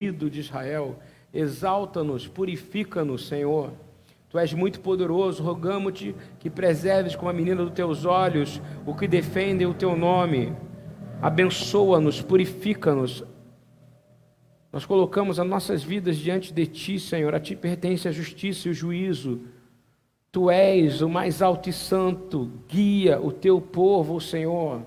de Israel. Exalta-nos, purifica-nos, Senhor. Tu és muito poderoso, rogamos-te que preserves com a menina dos teus olhos o que defende o teu nome. Abençoa-nos, purifica-nos. Nós colocamos as nossas vidas diante de ti, Senhor. A ti pertence a justiça e o juízo. Tu és o mais alto e santo. Guia o teu povo, Senhor.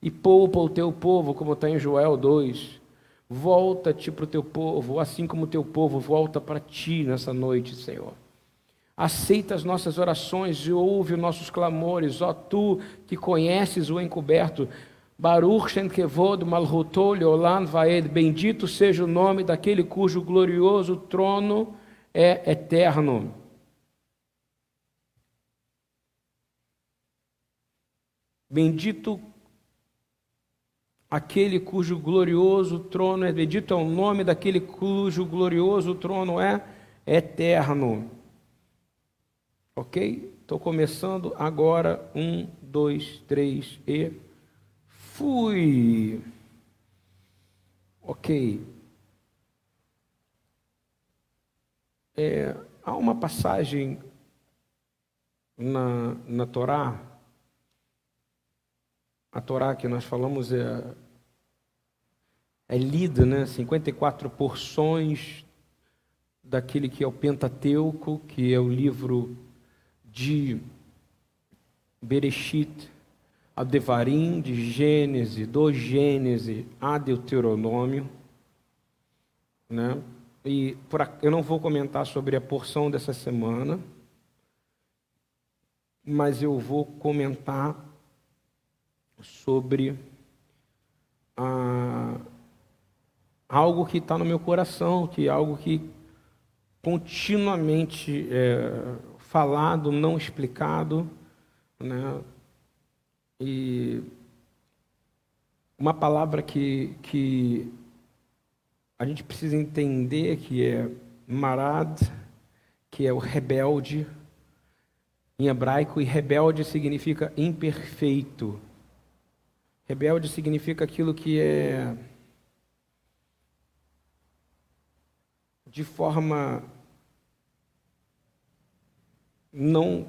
E poupa o teu povo, como está em Joel 2. Volta-te para o teu povo, assim como o teu povo volta para ti nessa noite, Senhor. Aceita as nossas orações e ouve os nossos clamores, ó tu que conheces o encoberto. Baruch Shem Kevod Malhutol Olam bendito seja o nome daquele cujo glorioso trono é eterno. Bendito aquele cujo glorioso trono é, bendito é o nome daquele cujo glorioso trono é eterno. Ok? Estou começando agora. Um, dois, três e fui. Ok. É, há uma passagem na, na Torá a Torá que nós falamos é, é lida, né? 54 porções daquele que é o Pentateuco, que é o livro de Bereshit, a Devarim, de Gênesis, do Gênesis a Deuteronômio, né? E eu não vou comentar sobre a porção dessa semana, mas eu vou comentar sobre ah, algo que está no meu coração, que é algo que continuamente é falado, não explicado, né? E uma palavra que, que a gente precisa entender que é marad, que é o rebelde em hebraico, e rebelde significa imperfeito. Rebelde significa aquilo que é de forma não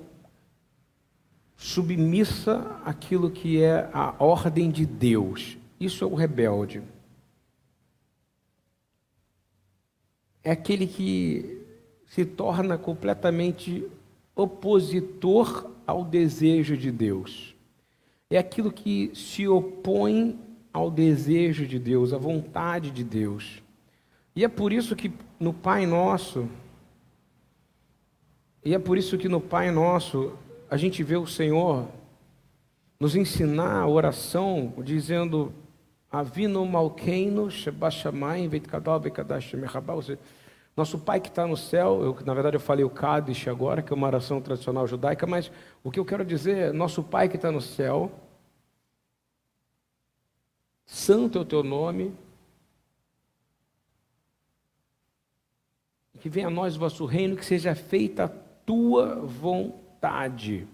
submissa àquilo que é a ordem de Deus. Isso é o rebelde. É aquele que se torna completamente opositor ao desejo de Deus é aquilo que se opõe ao desejo de Deus, à vontade de Deus. E é por isso que no Pai Nosso, e é por isso que no Pai Nosso a gente vê o Senhor nos ensinar a oração dizendo Avino Malkeino Shebashamai Veitkadal Bekadash Merhabal nosso Pai que está no céu, eu, na verdade eu falei o Kadish agora, que é uma oração tradicional judaica, mas o que eu quero dizer é, nosso Pai que está no céu, santo é o teu nome, que venha a nós o vosso reino, que seja feita a tua vontade.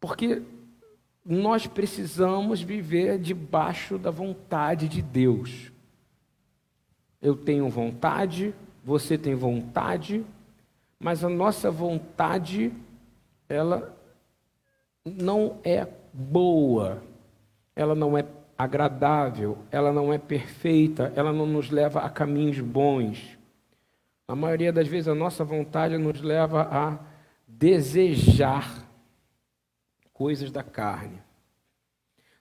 Porque nós precisamos viver debaixo da vontade de Deus. Eu tenho vontade, você tem vontade, mas a nossa vontade, ela não é boa, ela não é agradável, ela não é perfeita, ela não nos leva a caminhos bons. A maioria das vezes a nossa vontade nos leva a desejar coisas da carne.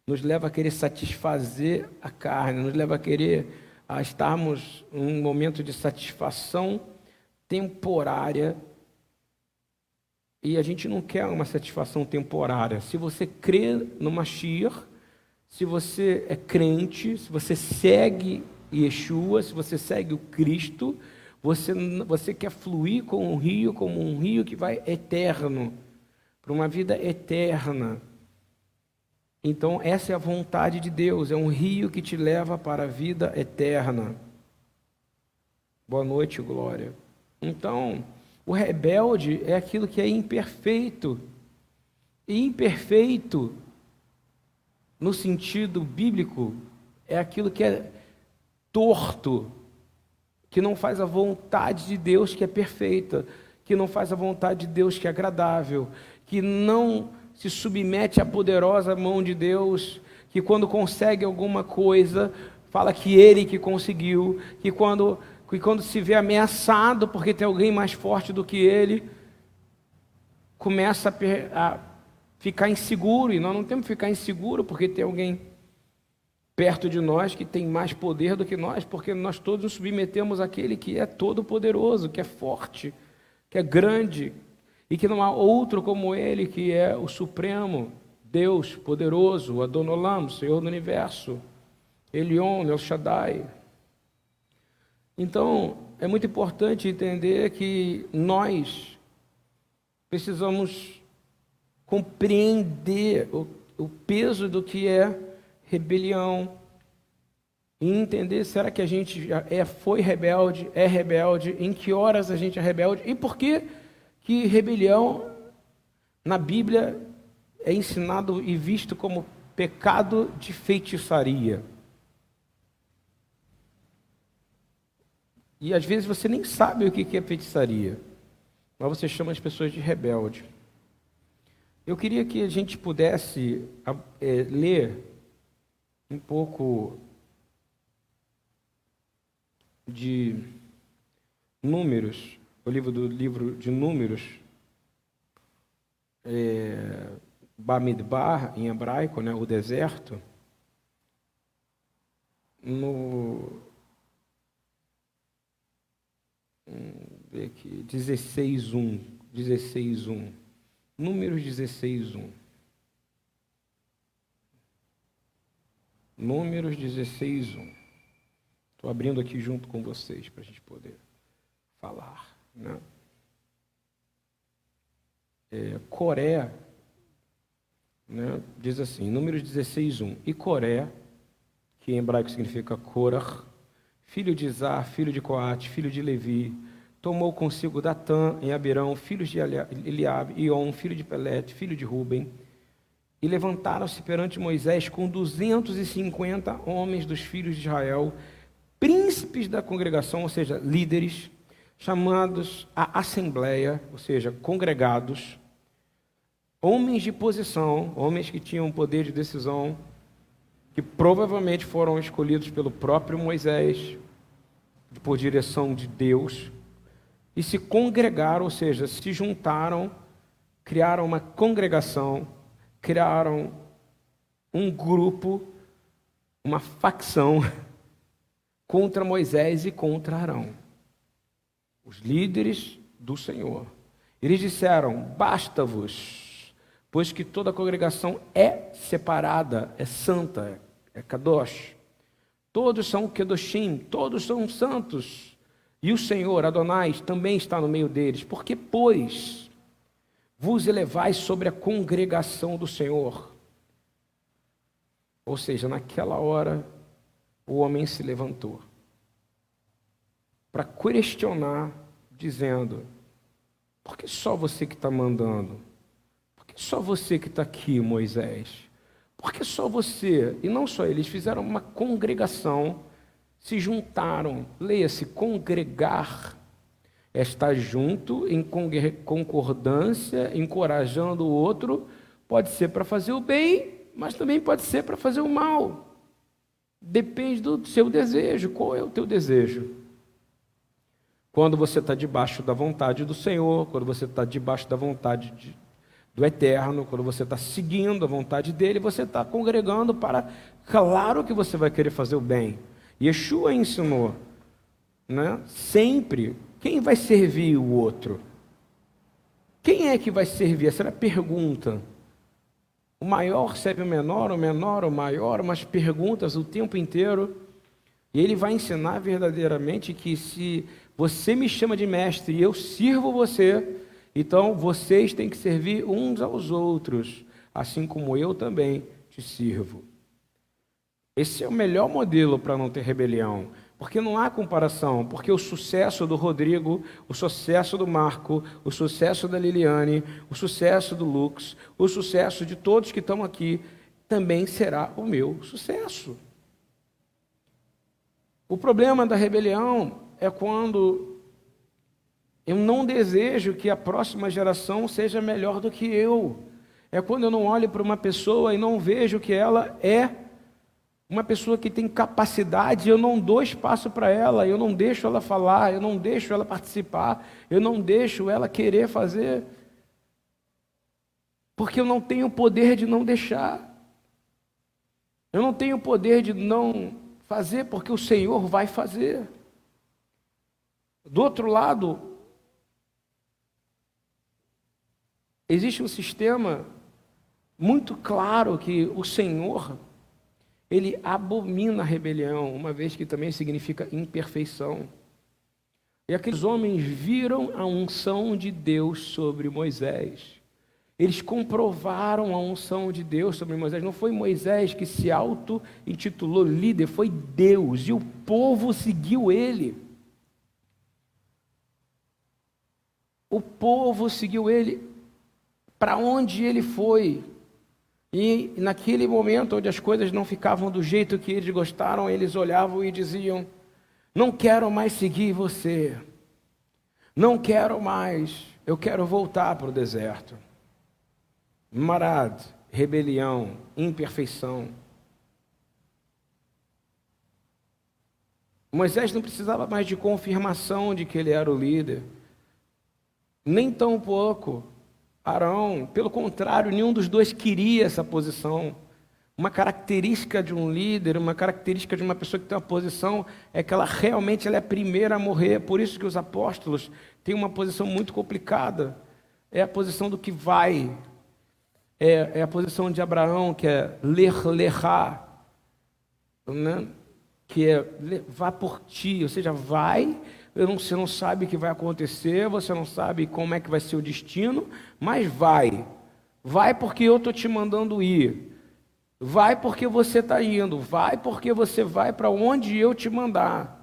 Nos leva a querer satisfazer a carne, nos leva a querer a estarmos num momento de satisfação temporária. E a gente não quer uma satisfação temporária. Se você crê no Mashiach, se você é crente, se você segue Yeshua, se você segue o Cristo, você, você quer fluir com um rio, como um rio que vai eterno, para uma vida eterna. Então, essa é a vontade de Deus, é um rio que te leva para a vida eterna. Boa noite, Glória. Então, o rebelde é aquilo que é imperfeito. E imperfeito, no sentido bíblico, é aquilo que é torto, que não faz a vontade de Deus que é perfeita, que não faz a vontade de Deus que é agradável, que não se submete à poderosa mão de Deus, que quando consegue alguma coisa, fala que ele que conseguiu, que quando, que quando se vê ameaçado porque tem alguém mais forte do que ele, começa a, a ficar inseguro, e nós não temos que ficar inseguro porque tem alguém perto de nós que tem mais poder do que nós, porque nós todos nos submetemos àquele que é todo poderoso, que é forte, que é grande, e que não há outro como ele, que é o Supremo, Deus poderoso, Adonolam, Senhor do Universo, Elion, El Shaddai. Então, é muito importante entender que nós precisamos compreender o, o peso do que é rebelião, e entender será que a gente é, foi rebelde, é rebelde, em que horas a gente é rebelde e por que que rebelião na Bíblia é ensinado e visto como pecado de feitiçaria. E às vezes você nem sabe o que é feitiçaria, mas você chama as pessoas de rebelde. Eu queria que a gente pudesse é, ler um pouco de Números, o livro do livro de Números, é, Bamidbar, em hebraico, né, o deserto, no ver aqui, 16.1, 16.1, Números 16.1. Números 16, 1. Estou abrindo aqui junto com vocês para a gente poder falar. Né? É, Coré né, diz assim, Números 16, 1. E Coré, que em hebraico significa Korah, filho de Izar, filho de Coate, filho de Levi, tomou consigo Datã em Abirão, filhos de Eliabe, Ion, filho de Pelete, filho de Ruben, e levantaram-se perante Moisés com 250 homens dos filhos de Israel, príncipes da congregação, ou seja, líderes, chamados à assembleia, ou seja, congregados, homens de posição, homens que tinham poder de decisão, que provavelmente foram escolhidos pelo próprio Moisés, por direção de Deus, e se congregaram, ou seja, se juntaram, criaram uma congregação criaram um grupo, uma facção contra Moisés e contra Arão, os líderes do Senhor. Eles disseram: Basta-vos, pois que toda a congregação é separada, é santa, é kadosh. Todos são kedoshim, todos são santos. E o Senhor, Adonai, também está no meio deles. Porque, pois, vos elevais sobre a congregação do Senhor. Ou seja, naquela hora, o homem se levantou para questionar, dizendo: por que só você que está mandando? Por que só você que está aqui, Moisés? Por que só você? E não só eles, fizeram uma congregação, se juntaram, leia-se, congregar é estar junto, em concordância, encorajando o outro, pode ser para fazer o bem, mas também pode ser para fazer o mal. Depende do seu desejo. Qual é o teu desejo? Quando você está debaixo da vontade do Senhor, quando você está debaixo da vontade de, do Eterno, quando você está seguindo a vontade dele, você está congregando para. Claro que você vai querer fazer o bem. Yeshua ensinou, né? sempre quem vai servir o outro? Quem é que vai servir? Essa era a pergunta. O maior serve o menor, o menor o maior, umas perguntas o tempo inteiro. E ele vai ensinar verdadeiramente que se você me chama de mestre e eu sirvo você, então vocês têm que servir uns aos outros, assim como eu também te sirvo. Esse é o melhor modelo para não ter rebelião. Porque não há comparação, porque o sucesso do Rodrigo, o sucesso do Marco, o sucesso da Liliane, o sucesso do Lux, o sucesso de todos que estão aqui, também será o meu sucesso. O problema da rebelião é quando eu não desejo que a próxima geração seja melhor do que eu. É quando eu não olho para uma pessoa e não vejo que ela é uma pessoa que tem capacidade, eu não dou espaço para ela, eu não deixo ela falar, eu não deixo ela participar, eu não deixo ela querer fazer, porque eu não tenho o poder de não deixar. Eu não tenho o poder de não fazer, porque o Senhor vai fazer. Do outro lado, existe um sistema muito claro que o Senhor ele abomina a rebelião, uma vez que também significa imperfeição. E aqueles homens viram a unção de Deus sobre Moisés. Eles comprovaram a unção de Deus sobre Moisés. Não foi Moisés que se auto-intitulou líder, foi Deus. E o povo seguiu ele. O povo seguiu ele para onde ele foi. E naquele momento onde as coisas não ficavam do jeito que eles gostaram, eles olhavam e diziam: Não quero mais seguir você. Não quero mais. Eu quero voltar para o deserto. Marad, rebelião, imperfeição. Moisés não precisava mais de confirmação de que ele era o líder, nem tão pouco Arão. Pelo contrário, nenhum dos dois queria essa posição. Uma característica de um líder, uma característica de uma pessoa que tem uma posição, é que ela realmente ela é a primeira a morrer. Por isso que os apóstolos têm uma posição muito complicada. É a posição do que vai. É, é a posição de Abraão, que é ler, lerá, né? que é vá por ti, ou seja, vai você não sabe o que vai acontecer, você não sabe como é que vai ser o destino, mas vai. Vai porque eu estou te mandando ir. Vai porque você está indo. Vai porque você vai para onde eu te mandar.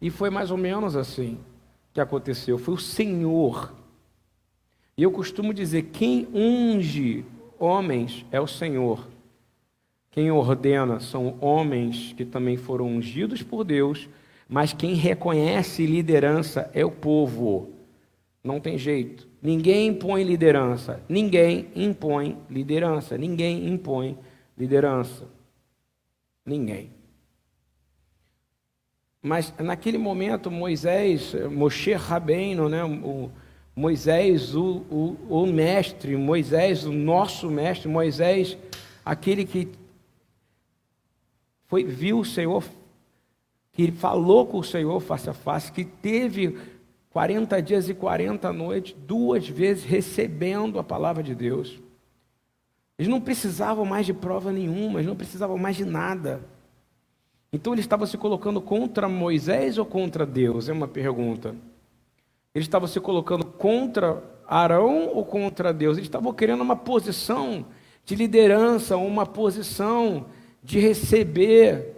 E foi mais ou menos assim que aconteceu. Foi o Senhor. E eu costumo dizer: quem unge homens é o Senhor. Quem ordena são homens que também foram ungidos por Deus mas quem reconhece liderança é o povo. Não tem jeito. Ninguém impõe liderança. Ninguém impõe liderança. Ninguém impõe liderança. Ninguém. Mas naquele momento, Moisés, Moshe Rabbeinu, né, o Moisés, o, o, o mestre, Moisés, o nosso mestre, Moisés, aquele que foi, viu o Senhor que falou com o Senhor face a face, que teve 40 dias e 40 noites, duas vezes recebendo a palavra de Deus. Eles não precisavam mais de prova nenhuma, eles não precisavam mais de nada. Então eles estavam se colocando contra Moisés ou contra Deus? É uma pergunta. Eles estavam se colocando contra Arão ou contra Deus? Eles estavam querendo uma posição de liderança, uma posição de receber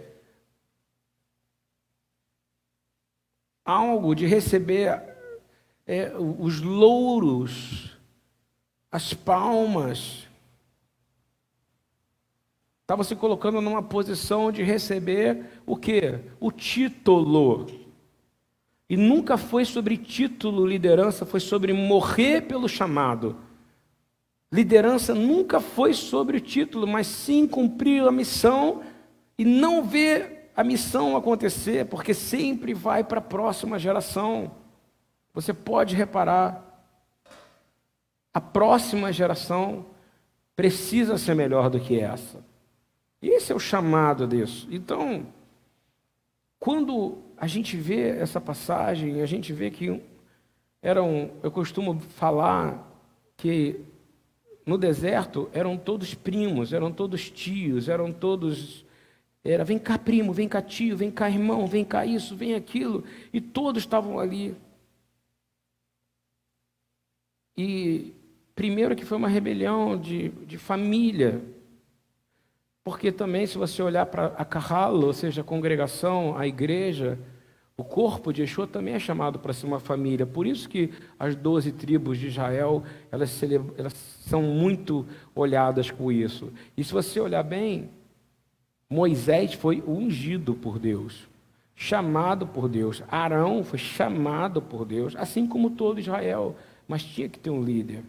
algo de receber é, os louros, as palmas. Estava se colocando numa posição de receber o que? O título. E nunca foi sobre título liderança, foi sobre morrer pelo chamado. Liderança nunca foi sobre o título, mas sim cumprir a missão e não ver a missão acontecer, porque sempre vai para a próxima geração. Você pode reparar, a próxima geração precisa ser melhor do que essa. Esse é o chamado disso. Então, quando a gente vê essa passagem, a gente vê que eram, eu costumo falar que no deserto eram todos primos, eram todos tios, eram todos era vem cá, primo, vem cá, tio, vem cá, irmão, vem cá, isso, vem aquilo. E todos estavam ali. E primeiro que foi uma rebelião de, de família. Porque também, se você olhar para a Carralo, ou seja, a congregação, a igreja, o corpo de Yeshua também é chamado para ser uma família. Por isso que as doze tribos de Israel, elas, elas são muito olhadas com isso. E se você olhar bem, Moisés foi ungido por Deus. chamado por Deus. Arão foi chamado por Deus, assim como todo Israel, mas tinha que ter um líder.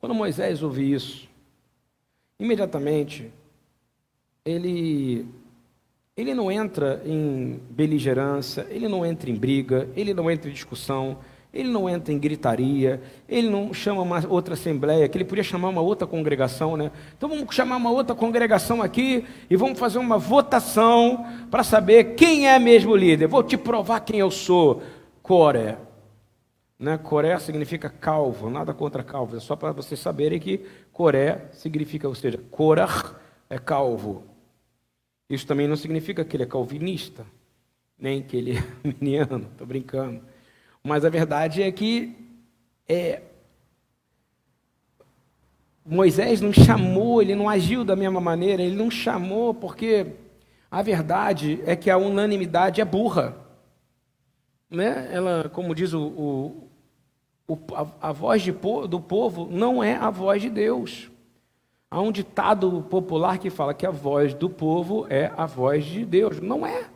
Quando Moisés ouve isso, imediatamente ele ele não entra em beligerância, ele não entra em briga, ele não entra em discussão, ele não entra em gritaria, ele não chama uma outra assembleia, que ele podia chamar uma outra congregação, né? Então vamos chamar uma outra congregação aqui e vamos fazer uma votação para saber quem é mesmo o líder. Vou te provar quem eu sou. Coré. Né? Coré significa calvo, nada contra calvo, é só para vocês saberem que Coré significa, ou seja, Korah é calvo. Isso também não significa que ele é calvinista, nem que ele é miniano, estou brincando. Mas a verdade é que é, Moisés não chamou, ele não agiu da mesma maneira, ele não chamou porque a verdade é que a unanimidade é burra. Né? Ela, como diz o, o, o a, a, voz de, do povo não é a voz de Deus. Há um ditado popular que fala que a voz do povo é a voz de Deus. Não é.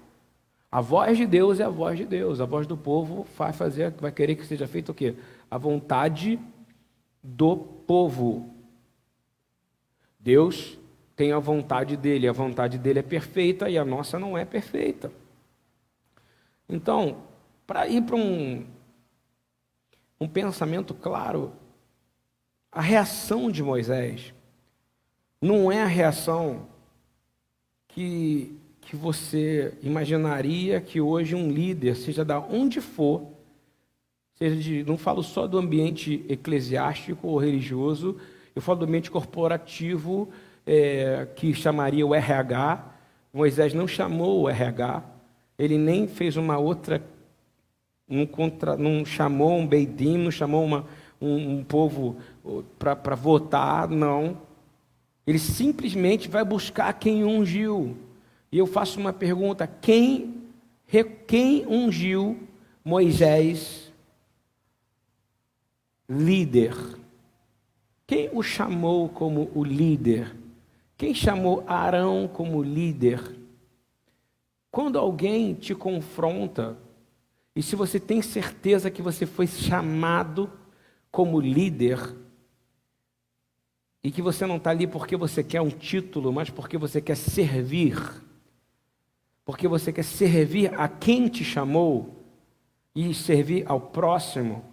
A voz de Deus é a voz de Deus. A voz do povo vai fazer, vai querer que seja feito o quê? A vontade do povo. Deus tem a vontade dele, a vontade dele é perfeita e a nossa não é perfeita. Então, para ir para um, um pensamento claro, a reação de Moisés não é a reação que, que você imaginaria que hoje um líder, seja da onde for, seja de, não falo só do ambiente eclesiástico ou religioso, eu falo do ambiente corporativo, é, que chamaria o RH. Moisés não chamou o RH, ele nem fez uma outra, não, contra, não chamou um beidim, não chamou uma, um, um povo para votar, não. Ele simplesmente vai buscar quem ungiu. E eu faço uma pergunta: quem, quem ungiu Moisés líder? Quem o chamou como o líder? Quem chamou Arão como líder? Quando alguém te confronta, e se você tem certeza que você foi chamado como líder, e que você não está ali porque você quer um título, mas porque você quer servir, porque você quer servir a quem te chamou e servir ao próximo,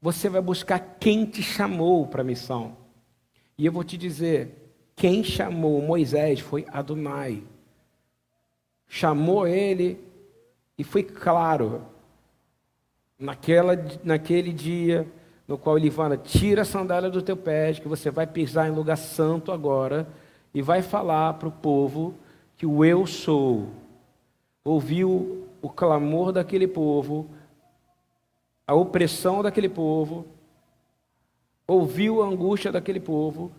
você vai buscar quem te chamou para a missão. E eu vou te dizer, quem chamou Moisés foi Adonai. Chamou ele e foi claro, naquela, naquele dia, no qual ele fala: tira a sandália do teu pé, que você vai pisar em lugar santo agora, e vai falar para o povo que o eu sou. Ouviu o clamor daquele povo, a opressão daquele povo, ouviu a angústia daquele povo,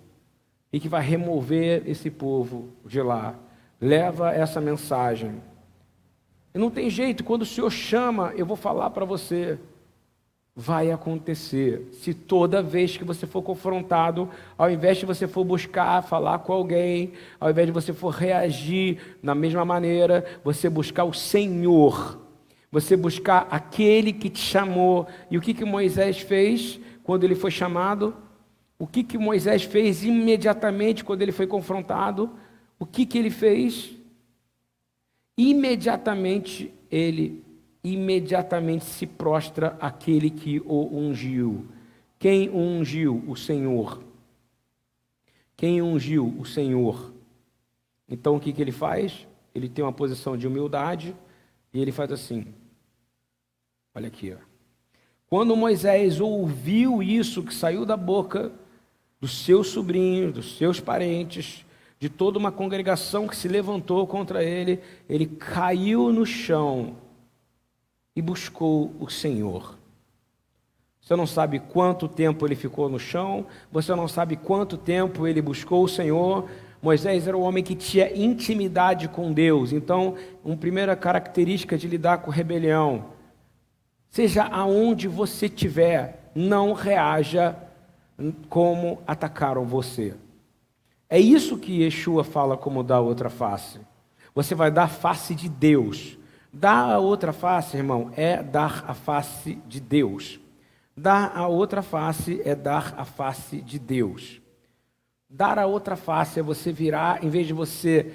e que vai remover esse povo de lá. Leva essa mensagem. E não tem jeito, quando o Senhor chama, eu vou falar para você vai acontecer. Se toda vez que você for confrontado, ao invés de você for buscar falar com alguém, ao invés de você for reagir da mesma maneira, você buscar o Senhor, você buscar aquele que te chamou. E o que, que Moisés fez quando ele foi chamado? O que, que Moisés fez imediatamente quando ele foi confrontado? O que, que ele fez? Imediatamente ele imediatamente se prostra aquele que o ungiu. Quem ungiu? O Senhor. Quem ungiu? O Senhor. Então o que, que ele faz? Ele tem uma posição de humildade e ele faz assim. Olha aqui, ó. Quando Moisés ouviu isso que saiu da boca dos seus sobrinhos, dos seus parentes, de toda uma congregação que se levantou contra ele, ele caiu no chão e buscou o Senhor. Você não sabe quanto tempo ele ficou no chão, você não sabe quanto tempo ele buscou o Senhor. Moisés era um homem que tinha intimidade com Deus. Então, uma primeira característica de lidar com rebelião, seja aonde você estiver, não reaja como atacaram você. É isso que Yeshua fala como da outra face. Você vai dar face de Deus. Dar a outra face, irmão, é dar a face de Deus. Dar a outra face é dar a face de Deus. Dar a outra face é você virar, em vez de você.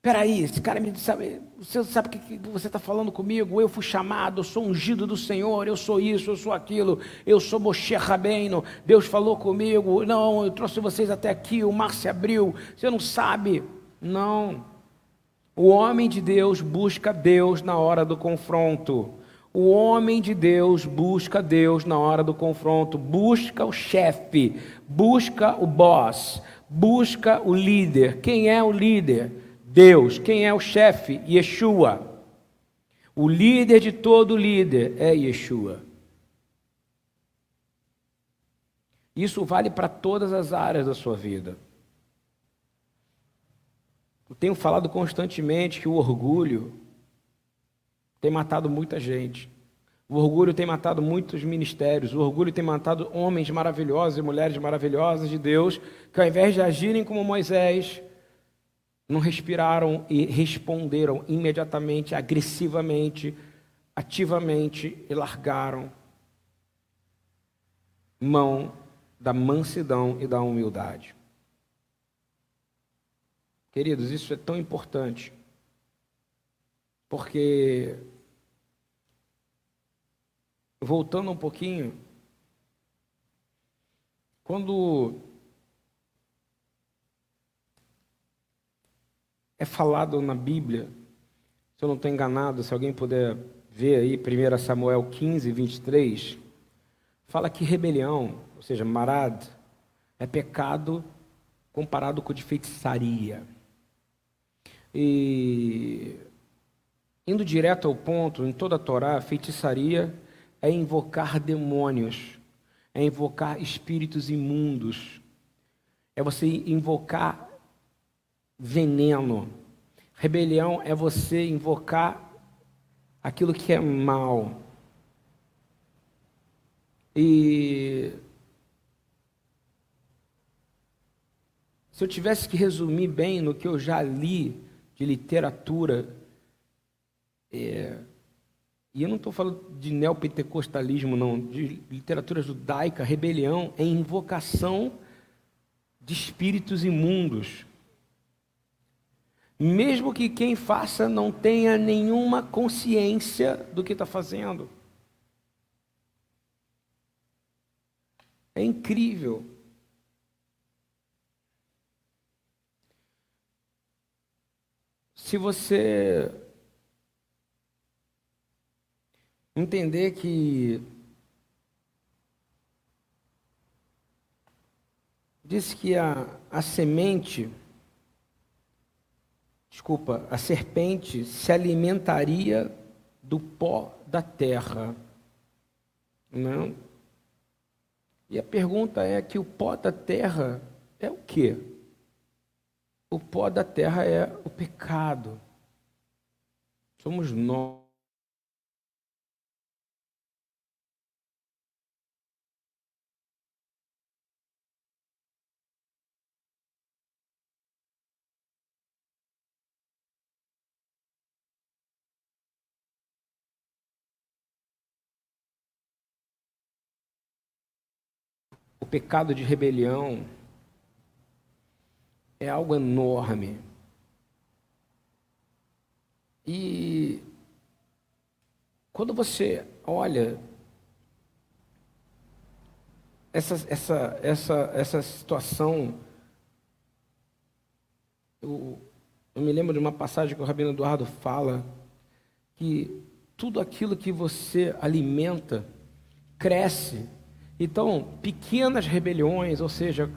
Peraí, esse cara me sabe. Você sabe o que você está falando comigo? Eu fui chamado, eu sou ungido do Senhor, eu sou isso, eu sou aquilo, eu sou Moshe Rabbeinu, Deus falou comigo. Não, eu trouxe vocês até aqui, o mar se abriu. Você não sabe. Não. O homem de Deus busca Deus na hora do confronto. O homem de Deus busca Deus na hora do confronto, busca o chefe, busca o boss, busca o líder. Quem é o líder? Deus. Quem é o chefe? Yeshua. O líder de todo líder é Yeshua. Isso vale para todas as áreas da sua vida. Eu tenho falado constantemente que o orgulho tem matado muita gente. O orgulho tem matado muitos ministérios. O orgulho tem matado homens maravilhosos e mulheres maravilhosas de Deus, que ao invés de agirem como Moisés, não respiraram e responderam imediatamente, agressivamente, ativamente e largaram mão da mansidão e da humildade. Queridos, isso é tão importante, porque, voltando um pouquinho, quando é falado na Bíblia, se eu não estou enganado, se alguém puder ver aí, 1 Samuel 15, 23, fala que rebelião, ou seja, marad, é pecado comparado com de feitiçaria. E indo direto ao ponto, em toda a Torá, feitiçaria é invocar demônios, é invocar espíritos imundos, é você invocar veneno. Rebelião é você invocar aquilo que é mal. E se eu tivesse que resumir bem no que eu já li de literatura. É, e eu não estou falando de neopentecostalismo, não, de literatura judaica, rebelião é invocação de espíritos imundos. Mesmo que quem faça não tenha nenhuma consciência do que está fazendo. É incrível. Se você entender que diz que a, a semente, desculpa, a serpente se alimentaria do pó da terra. Não? Né? E a pergunta é que o pó da terra é o quê? O pó da terra é o pecado. Somos nós. O pecado de rebelião é algo enorme. E quando você olha essa, essa, essa, essa situação, eu, eu me lembro de uma passagem que o Rabino Eduardo fala que tudo aquilo que você alimenta cresce. Então, pequenas rebeliões, ou seja,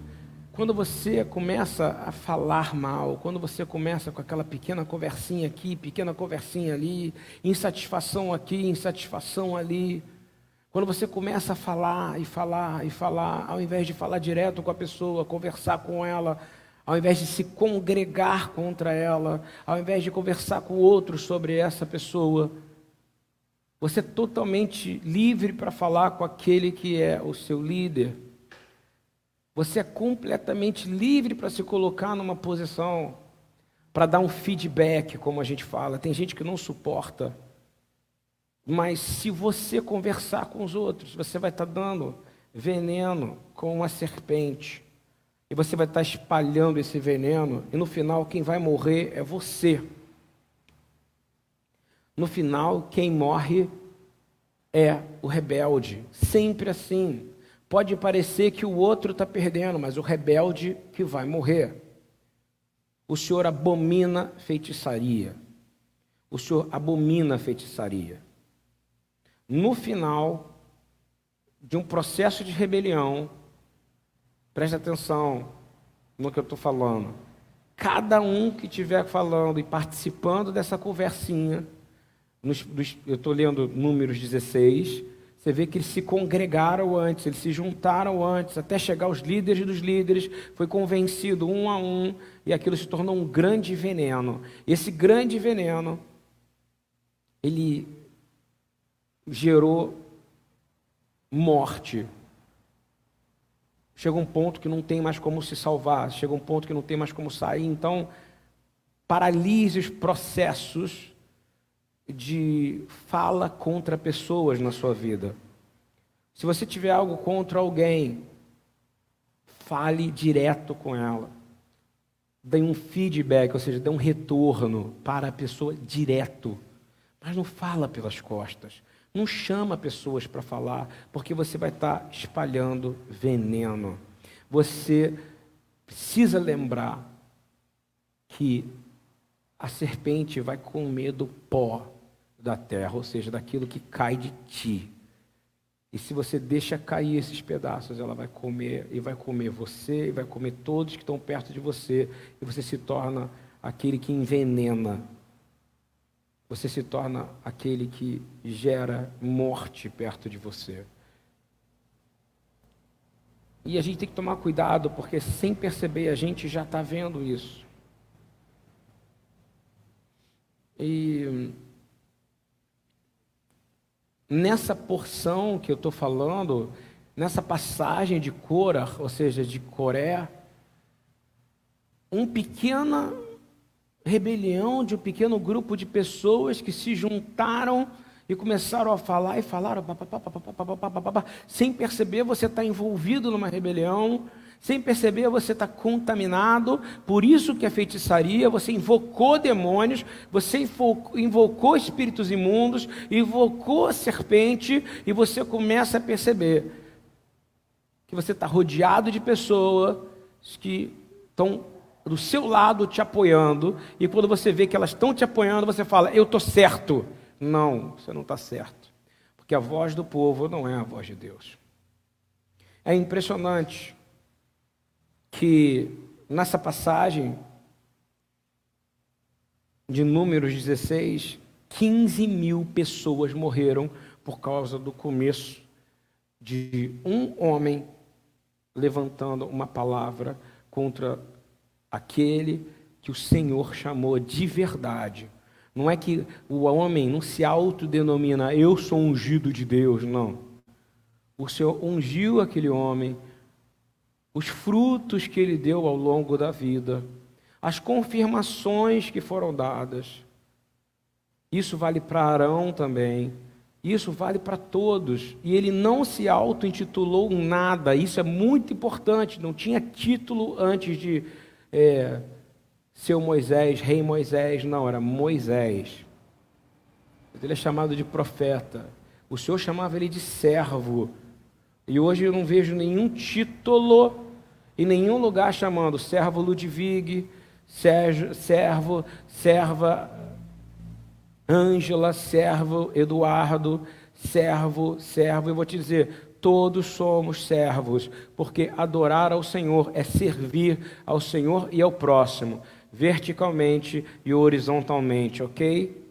quando você começa a falar mal, quando você começa com aquela pequena conversinha aqui, pequena conversinha ali, insatisfação aqui, insatisfação ali, quando você começa a falar e falar e falar, ao invés de falar direto com a pessoa, conversar com ela, ao invés de se congregar contra ela, ao invés de conversar com outros sobre essa pessoa, você é totalmente livre para falar com aquele que é o seu líder você é completamente livre para se colocar numa posição para dar um feedback, como a gente fala. Tem gente que não suporta. Mas se você conversar com os outros, você vai estar tá dando veneno com uma serpente. E você vai estar tá espalhando esse veneno, e no final quem vai morrer é você. No final, quem morre é o rebelde. Sempre assim. Pode parecer que o outro está perdendo, mas o rebelde que vai morrer. O Senhor abomina feitiçaria. O Senhor abomina feitiçaria. No final de um processo de rebelião, preste atenção no que eu estou falando. Cada um que estiver falando e participando dessa conversinha, eu estou lendo Números 16, você vê que eles se congregaram antes, eles se juntaram antes, até chegar aos líderes dos líderes, foi convencido um a um, e aquilo se tornou um grande veneno. Esse grande veneno, ele gerou morte. Chega um ponto que não tem mais como se salvar, chega um ponto que não tem mais como sair, então paralise os processos de fala contra pessoas na sua vida. Se você tiver algo contra alguém, fale direto com ela. Dê um feedback, ou seja, dê um retorno para a pessoa direto. Mas não fala pelas costas. Não chama pessoas para falar, porque você vai estar tá espalhando veneno. Você precisa lembrar que a serpente vai comer do pó da terra, ou seja, daquilo que cai de ti. E se você deixa cair esses pedaços, ela vai comer e vai comer você, e vai comer todos que estão perto de você, e você se torna aquele que envenena. Você se torna aquele que gera morte perto de você. E a gente tem que tomar cuidado, porque sem perceber a gente já está vendo isso. E nessa porção que eu estou falando, nessa passagem de Cora, ou seja, de Coré, uma pequena rebelião de um pequeno grupo de pessoas que se juntaram e começaram a falar e falaram, sem perceber você está envolvido numa rebelião, sem perceber, você está contaminado, por isso que a feitiçaria, você invocou demônios, você invocou espíritos imundos, invocou a serpente, e você começa a perceber que você está rodeado de pessoas que estão do seu lado te apoiando, e quando você vê que elas estão te apoiando, você fala, eu estou certo. Não, você não está certo, porque a voz do povo não é a voz de Deus. É impressionante que nessa passagem de Números 16, 15 mil pessoas morreram por causa do começo de um homem levantando uma palavra contra aquele que o Senhor chamou de verdade. Não é que o homem não se autodenomina eu sou ungido de Deus, não. O Senhor ungiu aquele homem os frutos que ele deu ao longo da vida, as confirmações que foram dadas. Isso vale para Arão também. Isso vale para todos. E ele não se auto-intitulou nada. Isso é muito importante. Não tinha título antes de é, ser Moisés, rei Moisés. Não, era Moisés. Ele é chamado de profeta. O Senhor chamava ele de servo. E hoje eu não vejo nenhum título em nenhum lugar chamando servo Ludwig, servo, serva Ângela, servo Eduardo, servo, servo. Eu vou te dizer, todos somos servos, porque adorar ao Senhor é servir ao Senhor e ao próximo, verticalmente e horizontalmente, ok?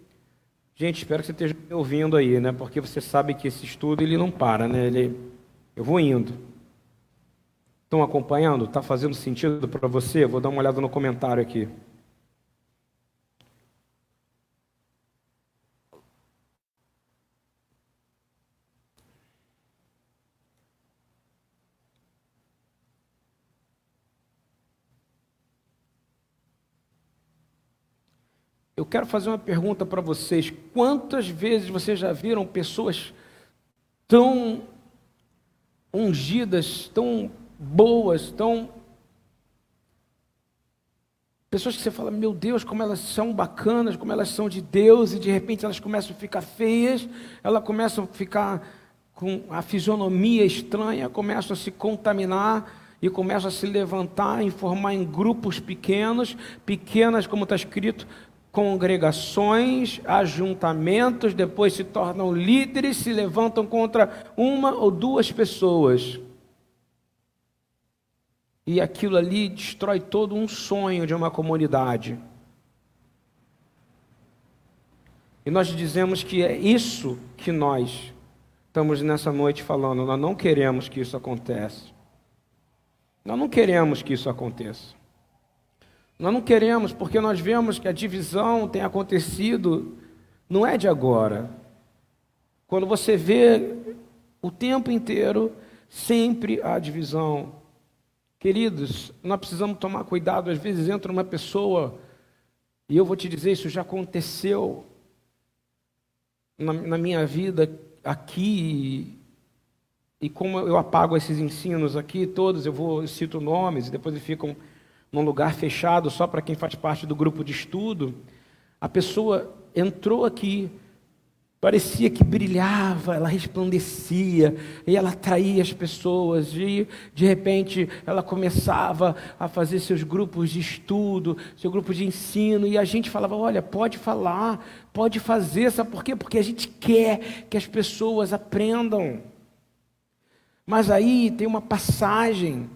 Gente, espero que você esteja me ouvindo aí, né? Porque você sabe que esse estudo ele não para, né? Ele, eu vou indo. Estão acompanhando? Está fazendo sentido para você? Vou dar uma olhada no comentário aqui. Eu quero fazer uma pergunta para vocês: quantas vezes vocês já viram pessoas tão ungidas, tão boas, tão. Pessoas que você fala, meu Deus, como elas são bacanas, como elas são de Deus, e de repente elas começam a ficar feias, elas começam a ficar com a fisionomia estranha, começam a se contaminar e começam a se levantar e formar em grupos pequenos, pequenas, como está escrito, congregações, ajuntamentos, depois se tornam líderes, se levantam contra uma ou duas pessoas. E aquilo ali destrói todo um sonho de uma comunidade. E nós dizemos que é isso que nós estamos nessa noite falando. Nós não queremos que isso aconteça. Nós não queremos que isso aconteça. Nós não queremos porque nós vemos que a divisão tem acontecido, não é de agora. Quando você vê o tempo inteiro, sempre há divisão. Queridos, nós precisamos tomar cuidado. Às vezes entra uma pessoa, e eu vou te dizer, isso já aconteceu na, na minha vida aqui, e como eu apago esses ensinos aqui, todos, eu vou eu cito nomes, e depois eles ficam num lugar fechado só para quem faz parte do grupo de estudo. A pessoa entrou aqui, parecia que brilhava, ela resplandecia, e ela atraía as pessoas, e de repente ela começava a fazer seus grupos de estudo, seu grupo de ensino, e a gente falava: olha, pode falar, pode fazer, sabe por quê? Porque a gente quer que as pessoas aprendam. Mas aí tem uma passagem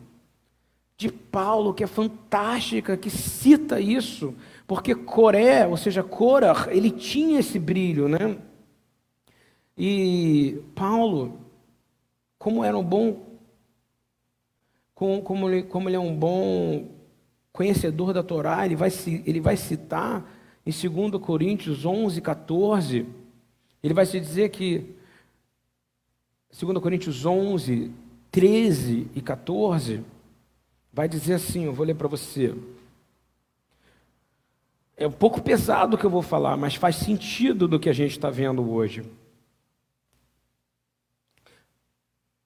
de Paulo que é fantástica, que cita isso, porque Coré, ou seja, Korah, ele tinha esse brilho, né? E Paulo, como era um bom, como, como, ele, como ele é um bom conhecedor da Torá, ele vai, ele vai citar em 2 Coríntios 11, 14, ele vai se dizer que 2 Coríntios 11, 13 e 14, vai dizer assim: eu vou ler para você. É um pouco pesado o que eu vou falar, mas faz sentido do que a gente está vendo hoje.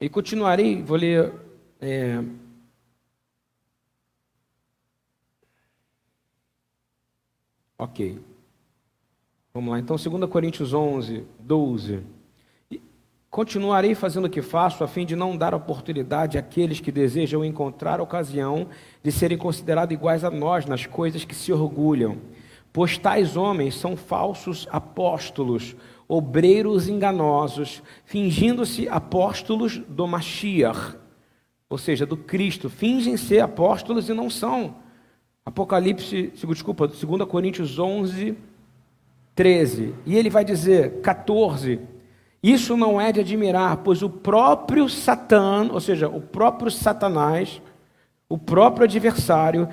E continuarei, vou ler. É, ok. Vamos lá, então, 2 Coríntios 11, 12. Continuarei fazendo o que faço, a fim de não dar oportunidade àqueles que desejam encontrar ocasião de serem considerados iguais a nós nas coisas que se orgulham. Pois tais homens são falsos apóstolos, obreiros enganosos, fingindo-se apóstolos do Mashiach, ou seja, do Cristo. Fingem ser apóstolos e não são. Apocalipse, desculpa, 2 Coríntios 11, 13. E ele vai dizer, 14 isso não é de admirar, pois o próprio Satã, ou seja, o próprio Satanás, o próprio adversário,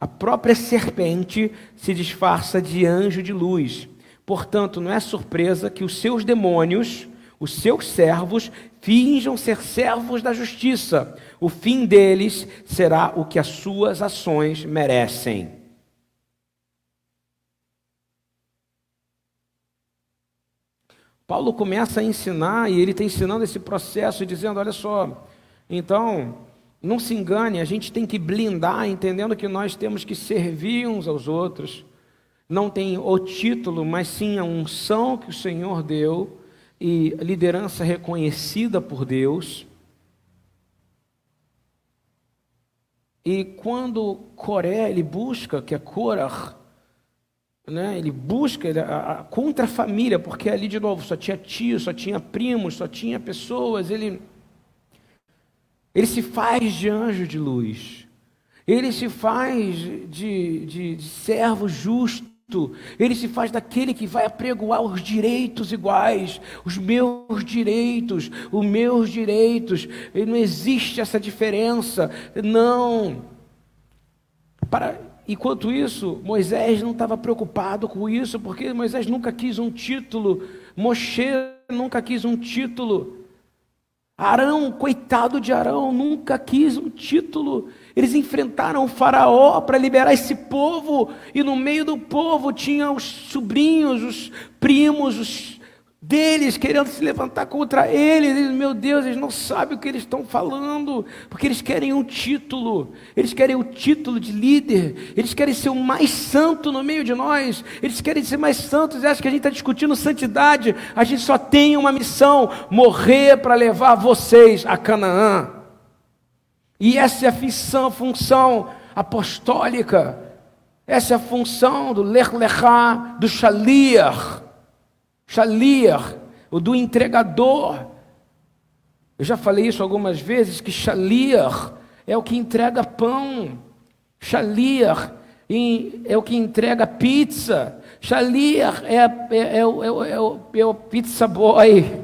a própria serpente se disfarça de anjo de luz. Portanto, não é surpresa que os seus demônios, os seus servos, finjam ser servos da justiça. O fim deles será o que as suas ações merecem. Paulo começa a ensinar e ele está ensinando esse processo, dizendo: olha só, então, não se engane, a gente tem que blindar, entendendo que nós temos que servir uns aos outros. Não tem o título, mas sim a unção que o Senhor deu e liderança reconhecida por Deus. E quando Coré ele busca, que é Korah, né? Ele busca a, a, contra a família, porque ali de novo só tinha tio, só tinha primos, só tinha pessoas. Ele, ele se faz de anjo de luz, ele se faz de, de, de servo justo. Ele se faz daquele que vai apregoar os direitos iguais, os meus direitos, os meus direitos. E não existe essa diferença. Não. Para Enquanto isso, Moisés não estava preocupado com isso, porque Moisés nunca quis um título, Moshe nunca quis um título, Arão, coitado de Arão, nunca quis um título. Eles enfrentaram o Faraó para liberar esse povo, e no meio do povo tinha os sobrinhos, os primos, os deles querendo se levantar contra eles. eles. Meu Deus, eles não sabem o que eles estão falando, porque eles querem um título, eles querem o título de líder, eles querem ser o mais santo no meio de nós, eles querem ser mais santos e acham que a gente está discutindo santidade. A gente só tem uma missão: morrer para levar vocês a Canaã. E essa é a função, função apostólica. Essa é a função do Lech do Shaliach. Shaliach, o do entregador. Eu já falei isso algumas vezes, que Shaliach é o que entrega pão. Shaliach é o que entrega pizza. Shaliach é, é, é, é, o, é o pizza boy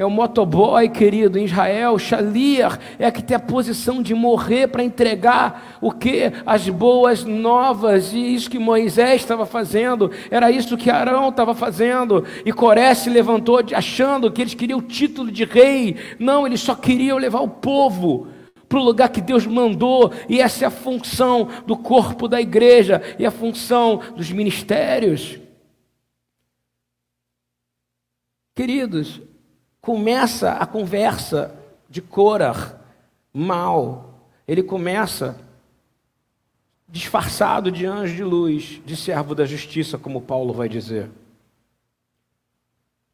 é o motoboy, querido, em Israel, Shaliach, é que tem a posição de morrer para entregar o que? As boas novas, e isso que Moisés estava fazendo, era isso que Arão estava fazendo, e Coré se levantou achando que eles queriam o título de rei, não, eles só queriam levar o povo para o lugar que Deus mandou, e essa é a função do corpo da igreja, e a função dos ministérios. Queridos, começa a conversa de Korah mal. Ele começa disfarçado de anjo de luz, de servo da justiça, como Paulo vai dizer.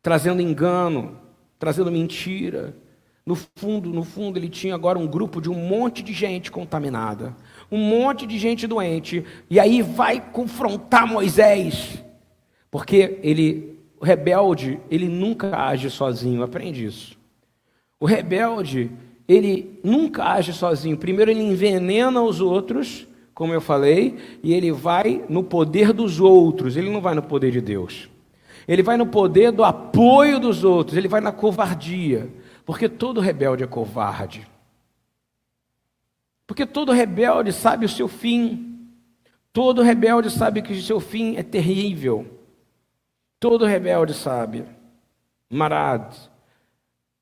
Trazendo engano, trazendo mentira. No fundo, no fundo, ele tinha agora um grupo de um monte de gente contaminada, um monte de gente doente, e aí vai confrontar Moisés, porque ele o rebelde, ele nunca age sozinho, aprende isso. O rebelde, ele nunca age sozinho. Primeiro ele envenena os outros, como eu falei, e ele vai no poder dos outros, ele não vai no poder de Deus. Ele vai no poder do apoio dos outros, ele vai na covardia, porque todo rebelde é covarde. Porque todo rebelde sabe o seu fim. Todo rebelde sabe que o seu fim é terrível. Todo rebelde sabe, marad,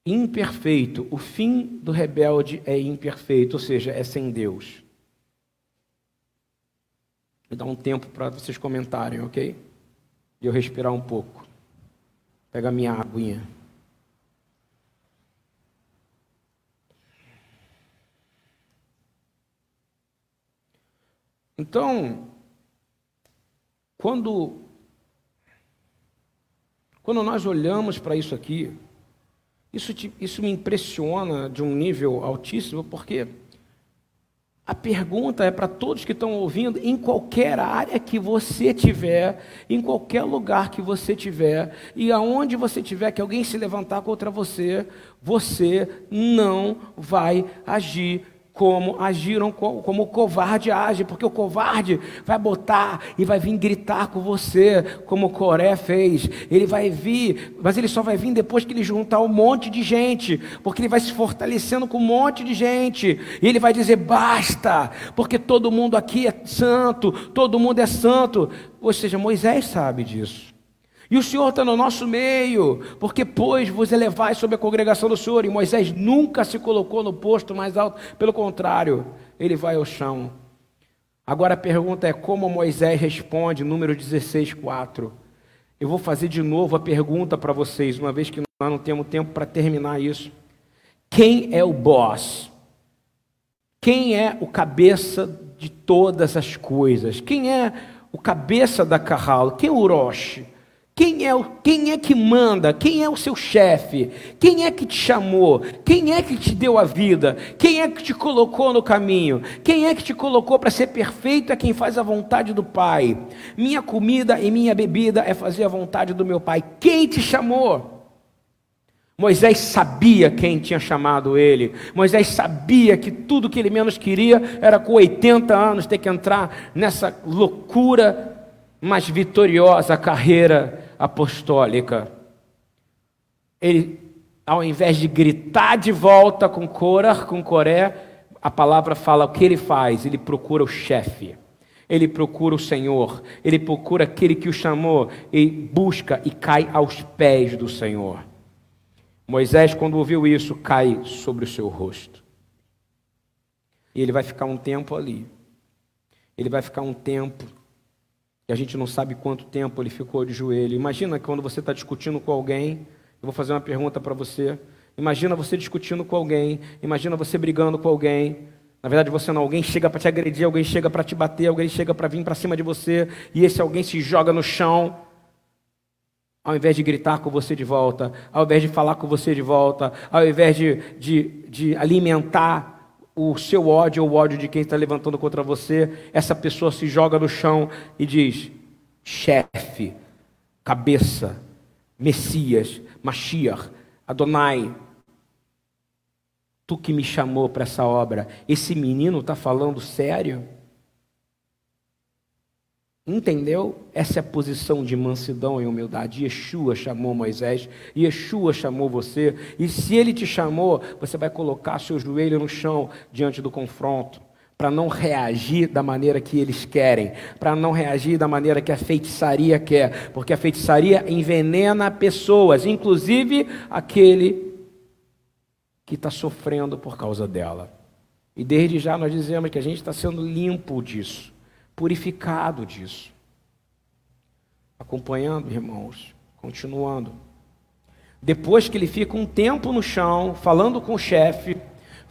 imperfeito. O fim do rebelde é imperfeito, ou seja, é sem Deus. Vou dar um tempo para vocês comentarem, ok? E eu respirar um pouco. Pega minha aguinha. Então, quando quando nós olhamos para isso aqui, isso, te, isso me impressiona de um nível altíssimo, porque a pergunta é para todos que estão ouvindo, em qualquer área que você tiver, em qualquer lugar que você tiver, e aonde você tiver que alguém se levantar contra você, você não vai agir como agiram, como o covarde age, porque o covarde vai botar e vai vir gritar com você, como Coré fez. Ele vai vir, mas ele só vai vir depois que ele juntar um monte de gente, porque ele vai se fortalecendo com um monte de gente, e ele vai dizer: basta, porque todo mundo aqui é santo, todo mundo é santo. Ou seja, Moisés sabe disso. E o Senhor está no nosso meio, porque, pois, vos elevais sobre a congregação do Senhor. E Moisés nunca se colocou no posto mais alto, pelo contrário, ele vai ao chão. Agora a pergunta é como Moisés responde, número 16, 4. Eu vou fazer de novo a pergunta para vocês, uma vez que nós não temos tempo para terminar isso. Quem é o boss? Quem é o cabeça de todas as coisas? Quem é o cabeça da carral? Quem é o Orochi? Quem é, o, quem é que manda? Quem é o seu chefe? Quem é que te chamou? Quem é que te deu a vida? Quem é que te colocou no caminho? Quem é que te colocou para ser perfeito? É quem faz a vontade do Pai. Minha comida e minha bebida é fazer a vontade do meu Pai. Quem te chamou? Moisés sabia quem tinha chamado ele. Moisés sabia que tudo que ele menos queria era com 80 anos ter que entrar nessa loucura, mas vitoriosa carreira apostólica. Ele, ao invés de gritar de volta com Corah, com Coré, a palavra fala o que ele faz, ele procura o chefe. Ele procura o Senhor, ele procura aquele que o chamou e busca e cai aos pés do Senhor. Moisés, quando ouviu isso, cai sobre o seu rosto. E ele vai ficar um tempo ali. Ele vai ficar um tempo. E a gente não sabe quanto tempo ele ficou de joelho. Imagina quando você está discutindo com alguém. Eu vou fazer uma pergunta para você. Imagina você discutindo com alguém. Imagina você brigando com alguém. Na verdade, você não. Alguém chega para te agredir, alguém chega para te bater, alguém chega para vir para cima de você. E esse alguém se joga no chão. Ao invés de gritar com você de volta, ao invés de falar com você de volta, ao invés de, de, de alimentar o seu ódio ou o ódio de quem está levantando contra você, essa pessoa se joga no chão e diz: chefe, cabeça, Messias, Mashiach, Adonai, tu que me chamou para essa obra, esse menino está falando sério? Entendeu? Essa é a posição de mansidão e humildade. Yeshua chamou Moisés, Yeshua chamou você, e se ele te chamou, você vai colocar seu joelho no chão diante do confronto, para não reagir da maneira que eles querem, para não reagir da maneira que a feitiçaria quer, porque a feitiçaria envenena pessoas, inclusive aquele que está sofrendo por causa dela. E desde já nós dizemos que a gente está sendo limpo disso purificado disso. Acompanhando, irmãos, continuando. Depois que ele fica um tempo no chão, falando com o chefe,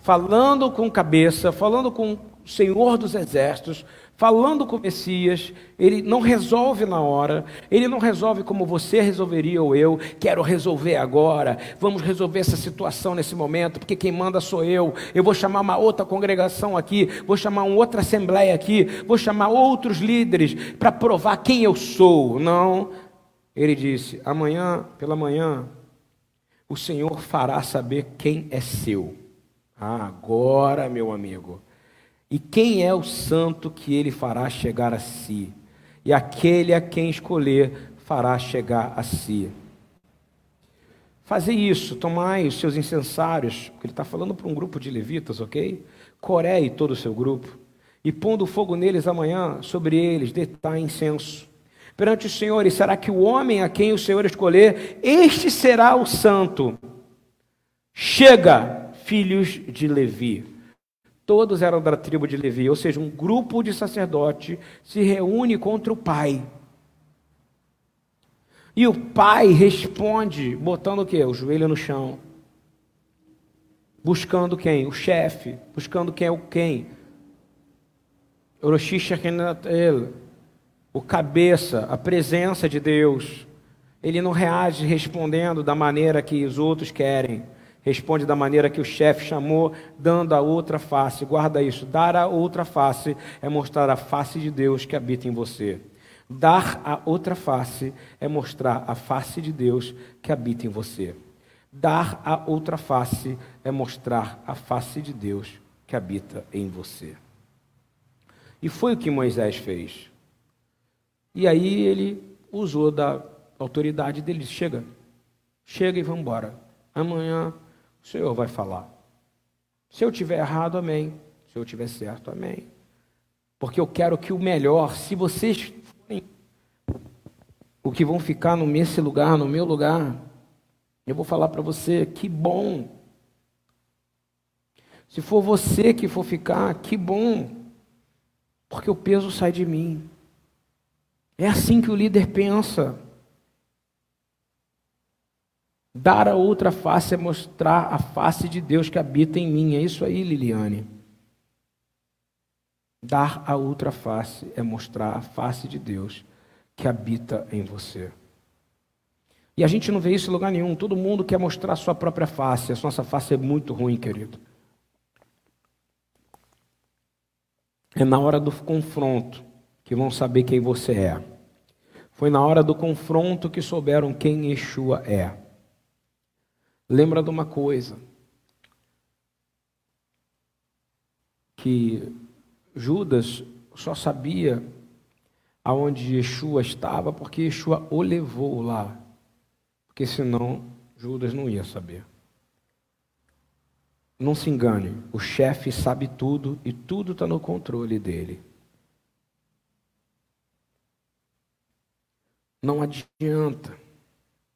falando com cabeça, falando com o Senhor dos Exércitos, falando com o Messias, ele não resolve na hora, ele não resolve como você resolveria ou eu, quero resolver agora, vamos resolver essa situação nesse momento, porque quem manda sou eu, eu vou chamar uma outra congregação aqui, vou chamar uma outra assembleia aqui, vou chamar outros líderes para provar quem eu sou. Não, ele disse: amanhã, pela manhã, o Senhor fará saber quem é seu. Ah, agora, meu amigo. E quem é o santo que ele fará chegar a si? E aquele a quem escolher fará chegar a si. Fazer isso, tomai os seus incensários, porque ele está falando para um grupo de levitas, ok? Coré e todo o seu grupo, e pondo fogo neles amanhã, sobre eles detai incenso. Perante o Senhor, e será que o homem a quem o Senhor escolher, este será o santo. Chega, filhos de Levi. Todos eram da tribo de Levi, ou seja, um grupo de sacerdote se reúne contra o pai. E o pai responde, botando o quê? O joelho no chão. Buscando quem? O chefe. Buscando quem é o quem? O cabeça, a presença de Deus. Ele não reage respondendo da maneira que os outros querem. Responde da maneira que o chefe chamou, dando a outra face. Guarda isso. Dar a outra face é mostrar a face de Deus que habita em você. Dar a outra face é mostrar a face de Deus que habita em você. Dar a outra face é mostrar a face de Deus que habita em você. E foi o que Moisés fez. E aí ele usou da autoridade dele. Chega, chega e vamos embora. Amanhã o Senhor vai falar. Se eu tiver errado, amém. Se eu tiver certo, amém. Porque eu quero que o melhor, se vocês forem o que vão ficar no nesse lugar, no meu lugar, eu vou falar para você, que bom. Se for você que for ficar, que bom. Porque o peso sai de mim. É assim que o líder pensa. Dar a outra face é mostrar a face de Deus que habita em mim. É isso aí, Liliane. Dar a outra face é mostrar a face de Deus que habita em você. E a gente não vê isso em lugar nenhum. Todo mundo quer mostrar a sua própria face. A nossa face é muito ruim, querido. É na hora do confronto que vão saber quem você é. Foi na hora do confronto que souberam quem Yeshua é. Lembra de uma coisa: que Judas só sabia aonde Yeshua estava porque Yeshua o levou lá. Porque senão Judas não ia saber. Não se engane, o chefe sabe tudo e tudo está no controle dele. Não adianta,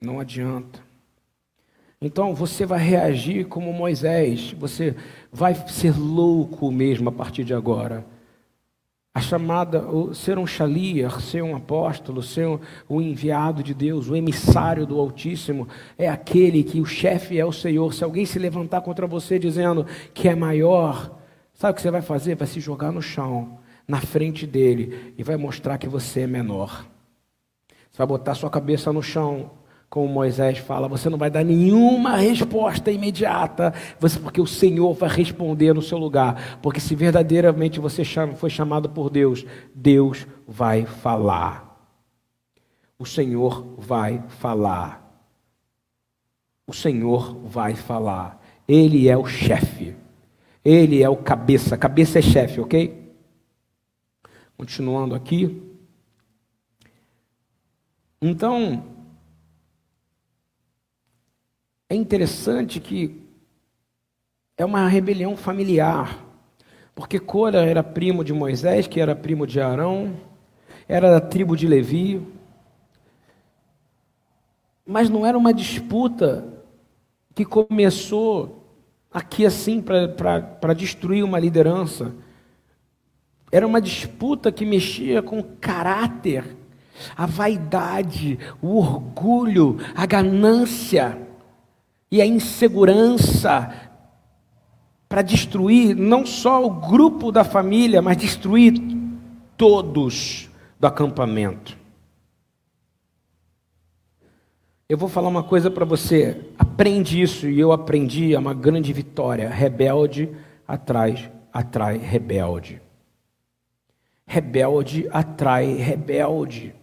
não adianta. Então você vai reagir como Moisés, você vai ser louco mesmo a partir de agora. A chamada, ser um xalier, ser um apóstolo, ser um, enviado de Deus, o emissário do Altíssimo, é aquele que o chefe é o Senhor. Se alguém se levantar contra você dizendo que é maior, sabe o que você vai fazer? Vai se jogar no chão, na frente dele, e vai mostrar que você é menor. Você vai botar sua cabeça no chão, como Moisés fala, você não vai dar nenhuma resposta imediata, você, porque o Senhor vai responder no seu lugar. Porque se verdadeiramente você foi chamado por Deus, Deus vai falar. O Senhor vai falar. O Senhor vai falar. Ele é o chefe. Ele é o cabeça. Cabeça é chefe, ok? Continuando aqui. Então, é interessante que é uma rebelião familiar, porque Cora era primo de Moisés, que era primo de Arão, era da tribo de Levi, mas não era uma disputa que começou aqui assim para destruir uma liderança. Era uma disputa que mexia com caráter, a vaidade, o orgulho, a ganância e a insegurança para destruir não só o grupo da família, mas destruir todos do acampamento. Eu vou falar uma coisa para você, aprende isso e eu aprendi, é uma grande vitória. Rebelde atrás atrai rebelde. Rebelde atrai rebelde.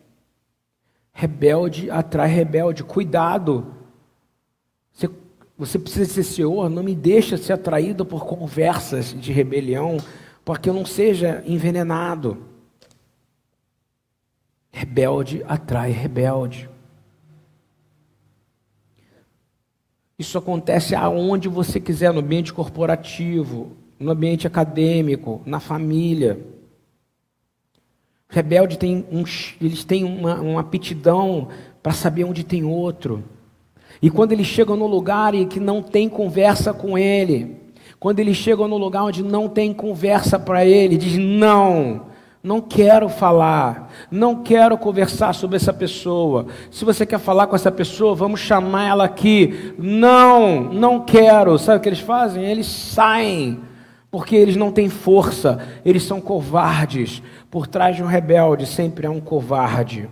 Rebelde atrai rebelde. Cuidado você precisa ser Senhor, não me deixa ser atraído por conversas de rebelião, para que eu não seja envenenado. Rebelde atrai rebelde. Isso acontece aonde você quiser, no ambiente corporativo, no ambiente acadêmico, na família. Rebelde tem um, eles têm uma, uma aptidão para saber onde tem outro. E quando eles chegam no lugar e que não tem conversa com ele, quando eles chegam no lugar onde não tem conversa para ele, diz: Não, não quero falar, não quero conversar sobre essa pessoa. Se você quer falar com essa pessoa, vamos chamar ela aqui. Não, não quero. Sabe o que eles fazem? Eles saem, porque eles não têm força, eles são covardes. Por trás de um rebelde sempre há um covarde.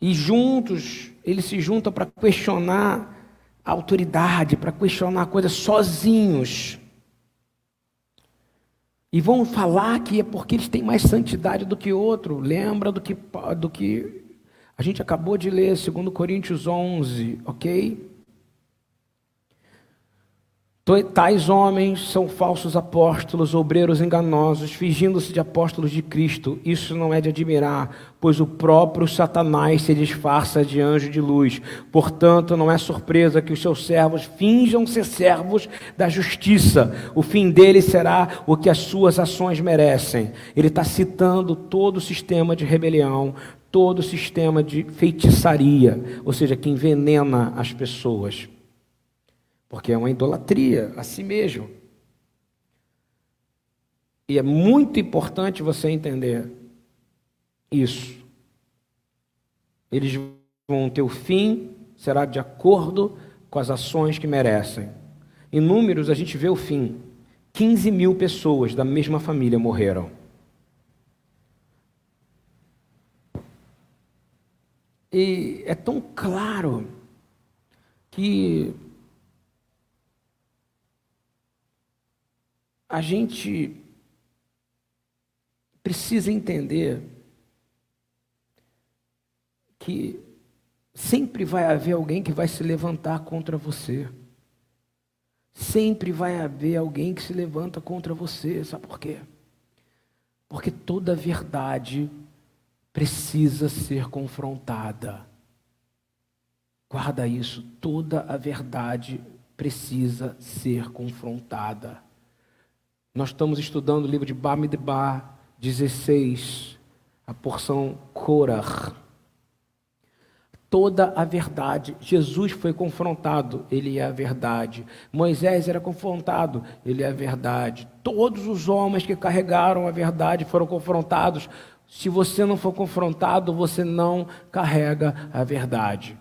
E juntos, eles se juntam para questionar a autoridade, para questionar coisas sozinhos. E vão falar que é porque eles têm mais santidade do que outro. Lembra do que, do que a gente acabou de ler, 2 Coríntios 11, ok? Tais homens são falsos apóstolos, obreiros enganosos, fingindo-se de apóstolos de Cristo. Isso não é de admirar, pois o próprio Satanás se disfarça de anjo de luz. Portanto, não é surpresa que os seus servos finjam ser servos da justiça. O fim deles será o que as suas ações merecem. Ele está citando todo o sistema de rebelião, todo o sistema de feitiçaria, ou seja, que envenena as pessoas. Porque é uma idolatria a si mesmo. E é muito importante você entender isso. Eles vão ter o fim, será de acordo com as ações que merecem. Em números, a gente vê o fim. 15 mil pessoas da mesma família morreram. E é tão claro que a gente precisa entender que sempre vai haver alguém que vai se levantar contra você. Sempre vai haver alguém que se levanta contra você. Sabe por quê? Porque toda verdade precisa ser confrontada. Guarda isso, toda a verdade precisa ser confrontada. Nós estamos estudando o livro de Bamidbar 16, a porção Korah. Toda a verdade. Jesus foi confrontado, ele é a verdade. Moisés era confrontado, ele é a verdade. Todos os homens que carregaram a verdade foram confrontados. Se você não for confrontado, você não carrega a verdade.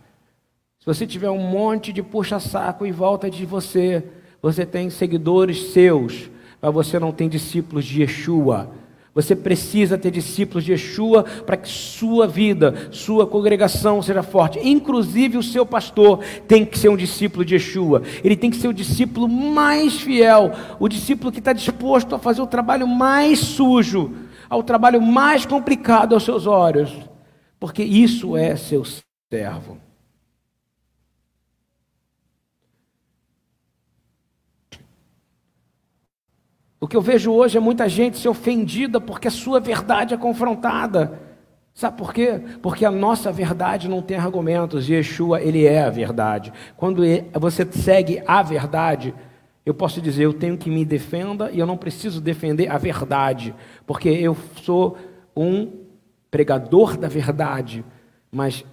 Se você tiver um monte de puxa-saco em volta de você, você tem seguidores seus, mas você não tem discípulos de Yeshua. Você precisa ter discípulos de Yeshua para que sua vida, sua congregação seja forte. Inclusive o seu pastor tem que ser um discípulo de Yeshua. Ele tem que ser o discípulo mais fiel, o discípulo que está disposto a fazer o trabalho mais sujo, ao trabalho mais complicado aos seus olhos, porque isso é seu servo. O que eu vejo hoje é muita gente se ofendida porque a sua verdade é confrontada. Sabe por quê? Porque a nossa verdade não tem argumentos. Yeshua, ele é a verdade. Quando você segue a verdade, eu posso dizer, eu tenho que me defenda e eu não preciso defender a verdade, porque eu sou um pregador da verdade, mas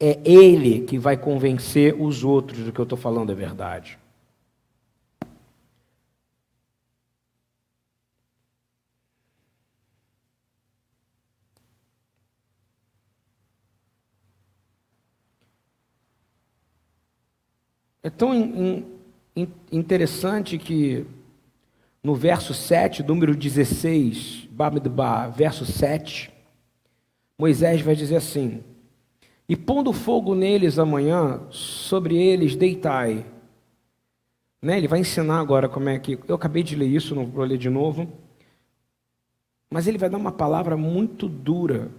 é ele que vai convencer os outros do que eu estou falando é verdade. É tão in, in, interessante que no verso 7, número 16, Bamidbar, verso 7, Moisés vai dizer assim: E pondo fogo neles amanhã, sobre eles deitai. Né? Ele vai ensinar agora como é que. Eu acabei de ler isso, não vou ler de novo. Mas ele vai dar uma palavra muito dura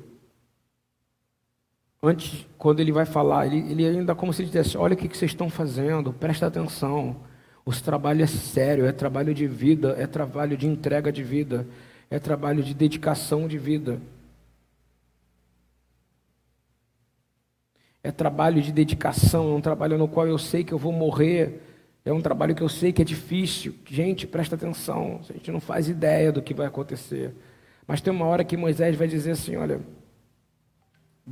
antes, quando ele vai falar, ele, ele ainda como se dissesse: Olha o que, que vocês estão fazendo, presta atenção. O trabalho é sério, é trabalho de vida, é trabalho de entrega de vida, é trabalho de dedicação de vida. É trabalho de dedicação, é um trabalho no qual eu sei que eu vou morrer, é um trabalho que eu sei que é difícil. Gente, presta atenção, a gente não faz ideia do que vai acontecer. Mas tem uma hora que Moisés vai dizer assim: olha,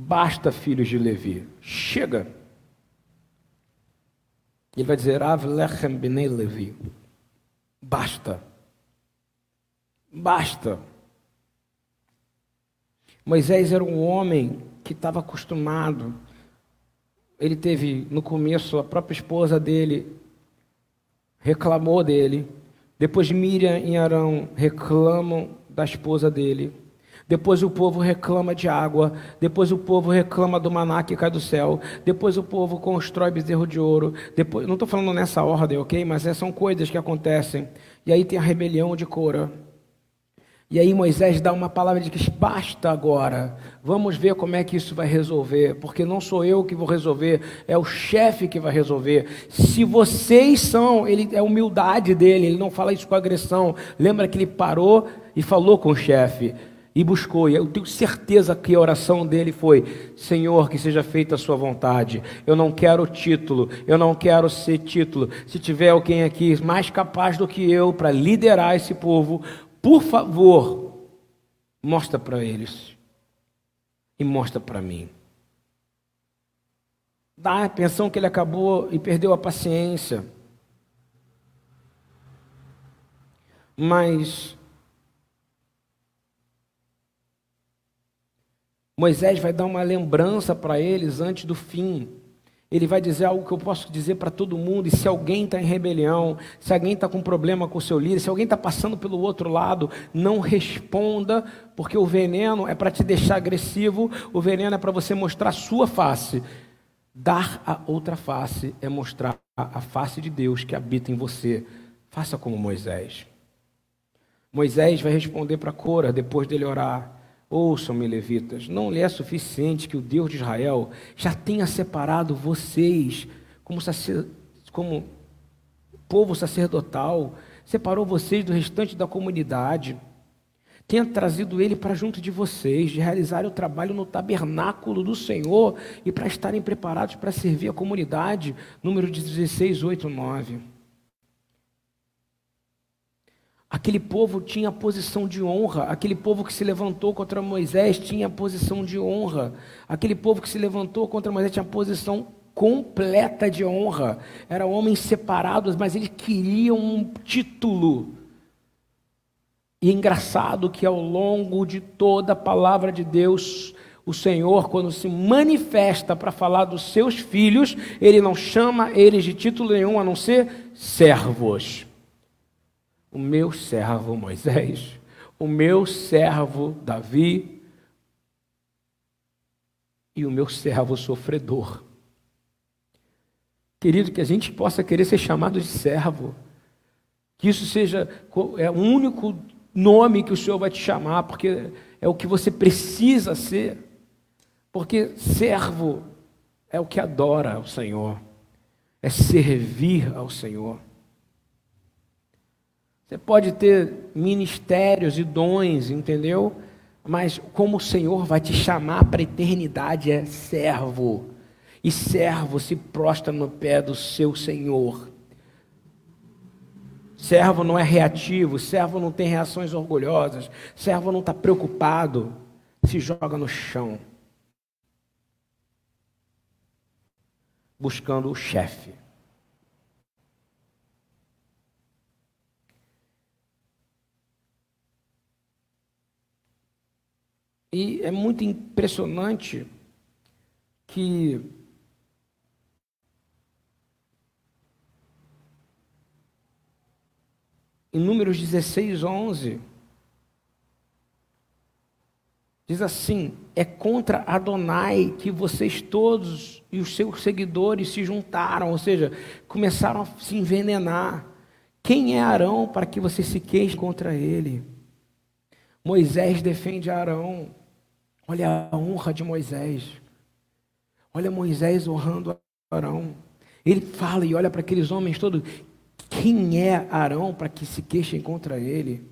Basta, filhos de Levi, chega. Ele vai dizer, Av lechem bnei Levi. Basta. Basta. Moisés era um homem que estava acostumado. Ele teve, no começo, a própria esposa dele reclamou dele. Depois Miriam e Arão reclamam da esposa dele. Depois o povo reclama de água. Depois o povo reclama do maná que cai do céu. Depois o povo constrói bezerro de ouro. Depois, não estou falando nessa ordem, ok? Mas essas são coisas que acontecem. E aí tem a rebelião de Cora. E aí Moisés dá uma palavra de que basta agora. Vamos ver como é que isso vai resolver, porque não sou eu que vou resolver, é o chefe que vai resolver. Se vocês são, ele é a humildade dele, ele não fala isso com agressão. Lembra que ele parou e falou com o chefe e buscou. E eu tenho certeza que a oração dele foi: Senhor, que seja feita a sua vontade. Eu não quero título, eu não quero ser título. Se tiver alguém aqui mais capaz do que eu para liderar esse povo, por favor, mostra para eles e mostra para mim. Dá a pensão que ele acabou e perdeu a paciência. Mas Moisés vai dar uma lembrança para eles antes do fim. Ele vai dizer algo que eu posso dizer para todo mundo. E se alguém está em rebelião, se alguém está com problema com o seu líder, se alguém está passando pelo outro lado, não responda, porque o veneno é para te deixar agressivo, o veneno é para você mostrar a sua face. Dar a outra face é mostrar a face de Deus que habita em você. Faça como Moisés. Moisés vai responder para Cora depois dele orar. Ouçam-me, levitas, não lhe é suficiente que o Deus de Israel já tenha separado vocês como, sacer, como povo sacerdotal, separou vocês do restante da comunidade, tenha trazido ele para junto de vocês, de realizar o trabalho no tabernáculo do Senhor e para estarem preparados para servir a comunidade. Número 16, 8, 9. Aquele povo tinha posição de honra, aquele povo que se levantou contra Moisés tinha posição de honra, aquele povo que se levantou contra Moisés tinha posição completa de honra. Eram homens separados, mas eles queriam um título. E é engraçado que ao longo de toda a palavra de Deus, o Senhor, quando se manifesta para falar dos seus filhos, ele não chama eles de título nenhum a não ser servos o meu servo Moisés, o meu servo Davi. E o meu servo sofredor. Querido, que a gente possa querer ser chamado de servo, que isso seja é o único nome que o Senhor vai te chamar, porque é o que você precisa ser, porque servo é o que adora ao Senhor, é servir ao Senhor. Você pode ter ministérios e dons, entendeu? Mas como o Senhor vai te chamar para a eternidade é servo. E servo se prostra no pé do seu Senhor. Servo não é reativo, servo não tem reações orgulhosas, servo não está preocupado, se joga no chão, buscando o chefe. E é muito impressionante que em Números 16, 11, diz assim: É contra Adonai que vocês todos e os seus seguidores se juntaram, ou seja, começaram a se envenenar. Quem é Arão para que você se queixe contra ele? Moisés defende Arão. Olha a honra de Moisés. Olha Moisés honrando Arão. Ele fala e olha para aqueles homens todos. Quem é Arão para que se queixem contra ele?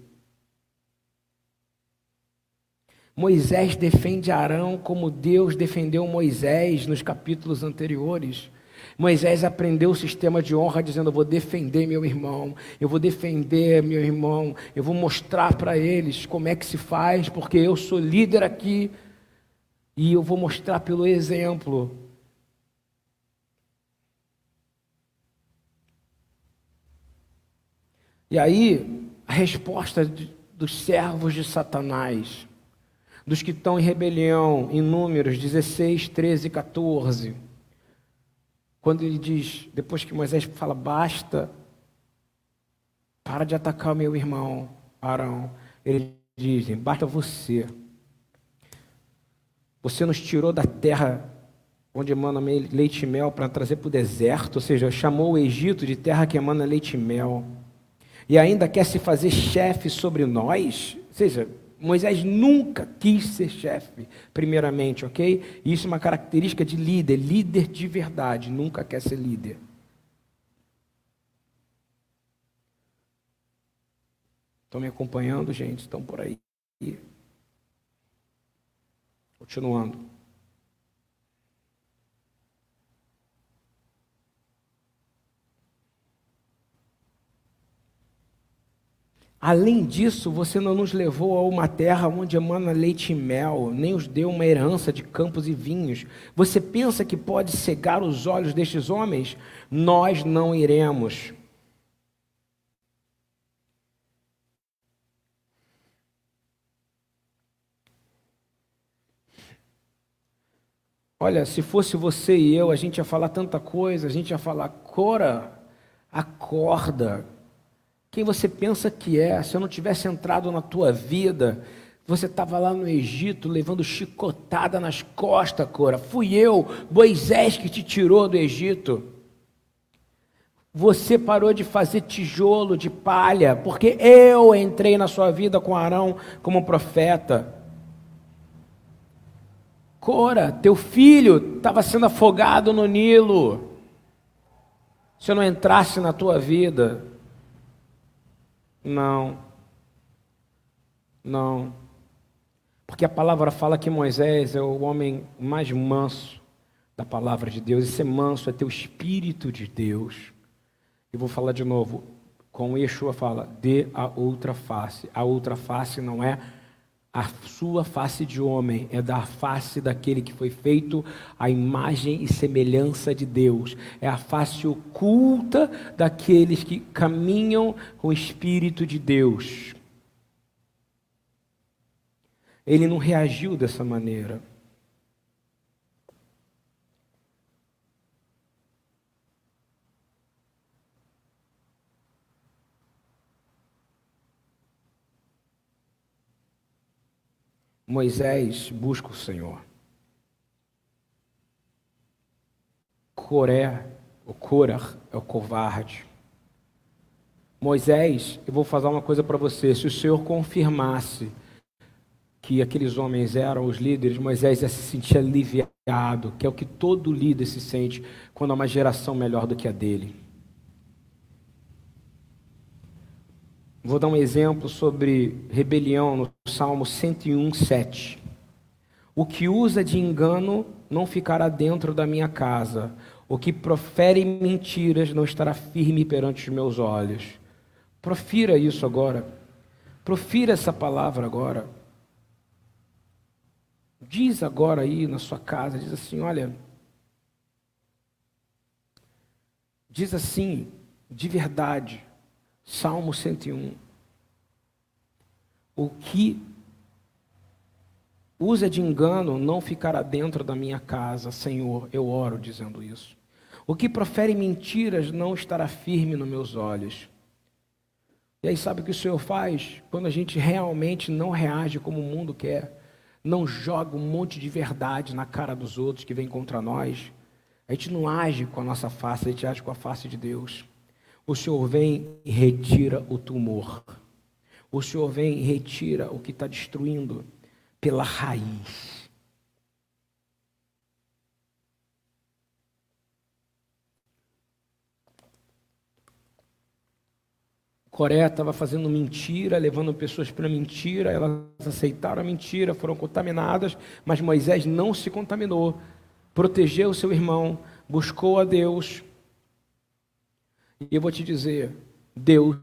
Moisés defende Arão como Deus defendeu Moisés nos capítulos anteriores. Moisés aprendeu o sistema de honra dizendo: Eu vou defender meu irmão, eu vou defender meu irmão, eu vou mostrar para eles como é que se faz, porque eu sou líder aqui e eu vou mostrar pelo exemplo. E aí, a resposta dos servos de Satanás, dos que estão em rebelião, em Números 16, 13 e 14. Quando ele diz, depois que Moisés fala, basta, para de atacar o meu irmão Arão, ele diz, basta você. Você nos tirou da terra onde emana leite e mel para trazer para o deserto, ou seja, chamou o Egito de terra que emana leite e mel. E ainda quer se fazer chefe sobre nós? Ou seja, Moisés nunca quis ser chefe, primeiramente, ok? Isso é uma característica de líder, líder de verdade, nunca quer ser líder. Estão me acompanhando, gente? Estão por aí? Continuando. Além disso, você não nos levou a uma terra onde emana leite e mel, nem os deu uma herança de campos e vinhos. Você pensa que pode cegar os olhos destes homens? Nós não iremos. Olha, se fosse você e eu, a gente ia falar tanta coisa, a gente ia falar, Cora, acorda. Quem você pensa que é? Se eu não tivesse entrado na tua vida, você estava lá no Egito levando chicotada nas costas, Cora. Fui eu, Moisés, que te tirou do Egito. Você parou de fazer tijolo de palha, porque eu entrei na sua vida com Arão como profeta. Cora, teu filho estava sendo afogado no Nilo. Se eu não entrasse na tua vida, não, não, porque a palavra fala que Moisés é o homem mais manso da palavra de Deus, e ser manso é ter o Espírito de Deus. E vou falar de novo, como Yeshua fala, dê a outra face. A outra face não é a sua face de homem, é da face daquele que foi feito à imagem e semelhança de Deus. É a face oculta daqueles que caminham com o Espírito de Deus. Ele não reagiu dessa maneira. Moisés busca o Senhor. Coré, o Corah, é o covarde. Moisés, eu vou falar uma coisa para você: se o Senhor confirmasse que aqueles homens eram os líderes, Moisés ia se sentir aliviado, que é o que todo líder se sente quando há uma geração melhor do que a dele. Vou dar um exemplo sobre rebelião no Salmo 101, 7. O que usa de engano não ficará dentro da minha casa. O que profere mentiras não estará firme perante os meus olhos. Profira isso agora. Profira essa palavra agora. Diz agora aí na sua casa, diz assim, olha, diz assim, de verdade, Salmo 101. O que usa de engano não ficará dentro da minha casa, Senhor, eu oro dizendo isso. O que profere mentiras não estará firme nos meus olhos. E aí, sabe o que o Senhor faz? Quando a gente realmente não reage como o mundo quer, não joga um monte de verdade na cara dos outros que vem contra nós, a gente não age com a nossa face, a gente age com a face de Deus. O Senhor vem e retira o tumor. O Senhor vem e retira o que está destruindo pela raiz. Coreia estava fazendo mentira, levando pessoas para mentira, elas aceitaram a mentira, foram contaminadas, mas Moisés não se contaminou, protegeu seu irmão, buscou a Deus, e eu vou te dizer, Deus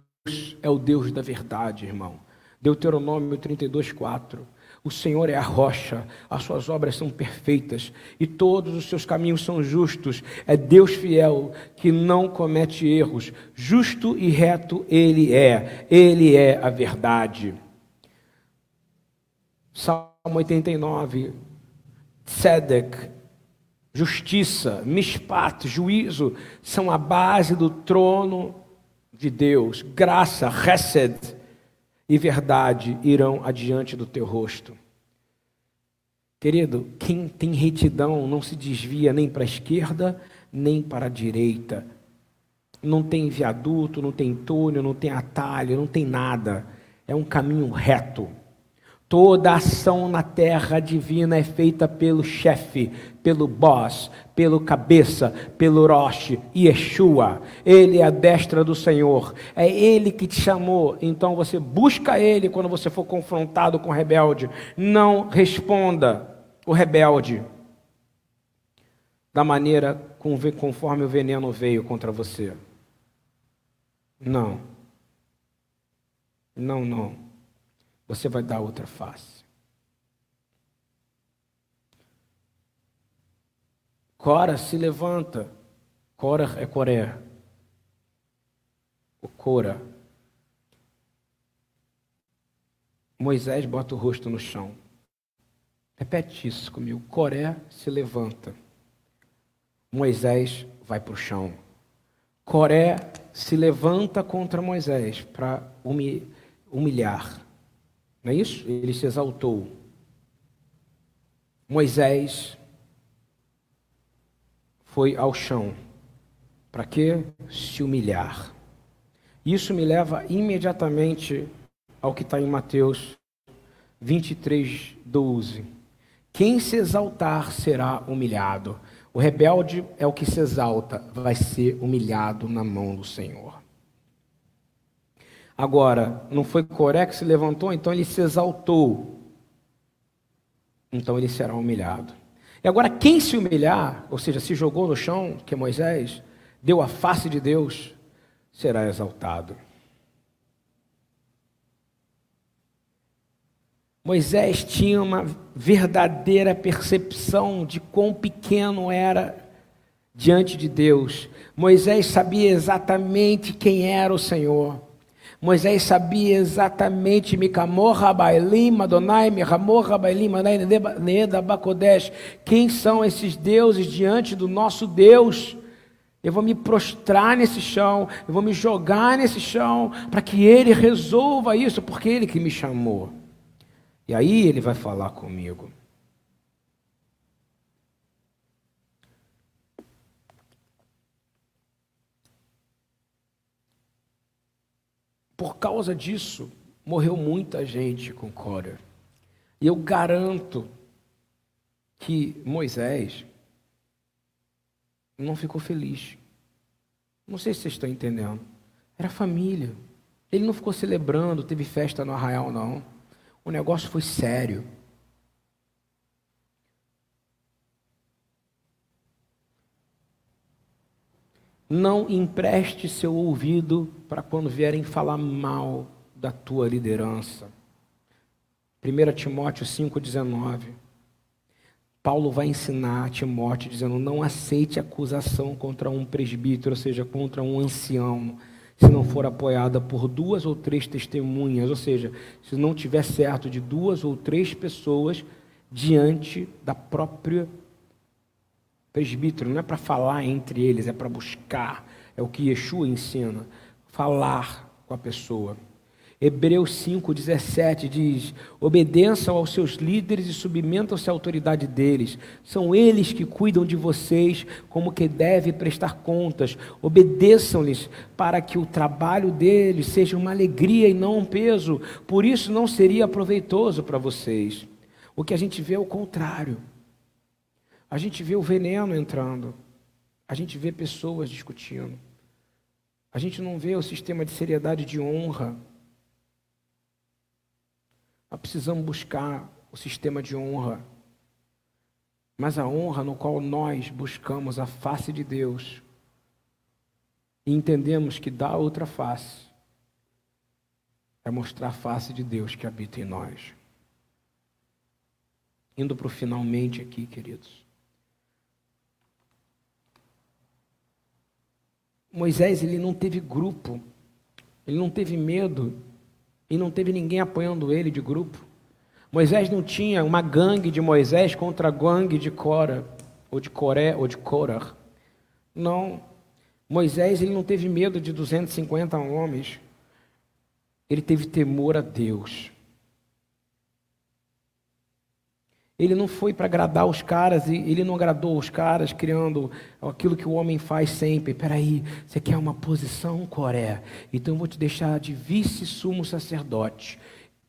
é o Deus da verdade, irmão. Deuteronômio 32, 4. O Senhor é a rocha, as suas obras são perfeitas e todos os seus caminhos são justos. É Deus fiel que não comete erros. Justo e reto Ele é, Ele é a verdade. Salmo 89, Tzedek justiça, mishpat, juízo, são a base do trono de Deus. Graça, chesed e verdade irão adiante do teu rosto. Querido, quem tem retidão não se desvia nem para a esquerda, nem para a direita. Não tem viaduto, não tem túnel, não tem atalho, não tem nada. É um caminho reto. Toda ação na terra divina é feita pelo chefe, pelo boss, pelo cabeça, pelo Roche, Yeshua. Ele é a destra do Senhor. É Ele que te chamou. Então você busca Ele quando você for confrontado com o rebelde. Não responda o rebelde da maneira conforme o veneno veio contra você. Não. Não, não você vai dar outra face. Cora se levanta. Cora é Coré. O Cora. Moisés bota o rosto no chão. Repete isso comigo. Coré se levanta. Moisés vai para o chão. Coré se levanta contra Moisés para humilhar. Não é isso? Ele se exaltou. Moisés foi ao chão. Para quê? Se humilhar. Isso me leva imediatamente ao que está em Mateus 23, 12. Quem se exaltar será humilhado. O rebelde é o que se exalta, vai ser humilhado na mão do Senhor. Agora, não foi Coré que se levantou, então ele se exaltou. Então ele será humilhado. E agora, quem se humilhar, ou seja, se jogou no chão, que é Moisés, deu a face de Deus, será exaltado. Moisés tinha uma verdadeira percepção de quão pequeno era diante de Deus. Moisés sabia exatamente quem era o Senhor. Moisés sabia exatamente quem são esses deuses diante do nosso Deus. Eu vou me prostrar nesse chão, eu vou me jogar nesse chão para que ele resolva isso, porque ele que me chamou. E aí ele vai falar comigo. Por causa disso, morreu muita gente com Cora. E eu garanto que Moisés não ficou feliz. Não sei se vocês estão entendendo. Era família. Ele não ficou celebrando, teve festa no arraial, não. O negócio foi sério. Não empreste seu ouvido para quando vierem falar mal da tua liderança. 1 Timóteo 5,19. Paulo vai ensinar a Timóteo dizendo: não aceite acusação contra um presbítero, ou seja, contra um ancião se não for apoiada por duas ou três testemunhas, ou seja, se não tiver certo de duas ou três pessoas diante da própria presbítero, não é para falar entre eles, é para buscar, é o que Yeshua ensina, falar com a pessoa. Hebreus 5,17 diz: obedeçam aos seus líderes e submetam-se à autoridade deles. São eles que cuidam de vocês como que deve prestar contas. Obedeçam-lhes para que o trabalho deles seja uma alegria e não um peso. Por isso não seria proveitoso para vocês. O que a gente vê é o contrário. A gente vê o veneno entrando. A gente vê pessoas discutindo. A gente não vê o sistema de seriedade de honra nós precisamos buscar o sistema de honra. Mas a honra no qual nós buscamos a face de Deus e entendemos que dá outra face é mostrar a face de Deus que habita em nós. Indo para o finalmente aqui, queridos. Moisés ele não teve grupo, ele não teve medo e não teve ninguém apoiando ele de grupo. Moisés não tinha uma gangue de Moisés contra a gangue de Cora, ou de Coré, ou de Korah. Não. Moisés ele não teve medo de 250 homens. Ele teve temor a Deus. Ele não foi para agradar os caras e ele não agradou os caras criando aquilo que o homem faz sempre. Peraí, você quer uma posição, Coré? Então eu vou te deixar de vice-sumo sacerdote.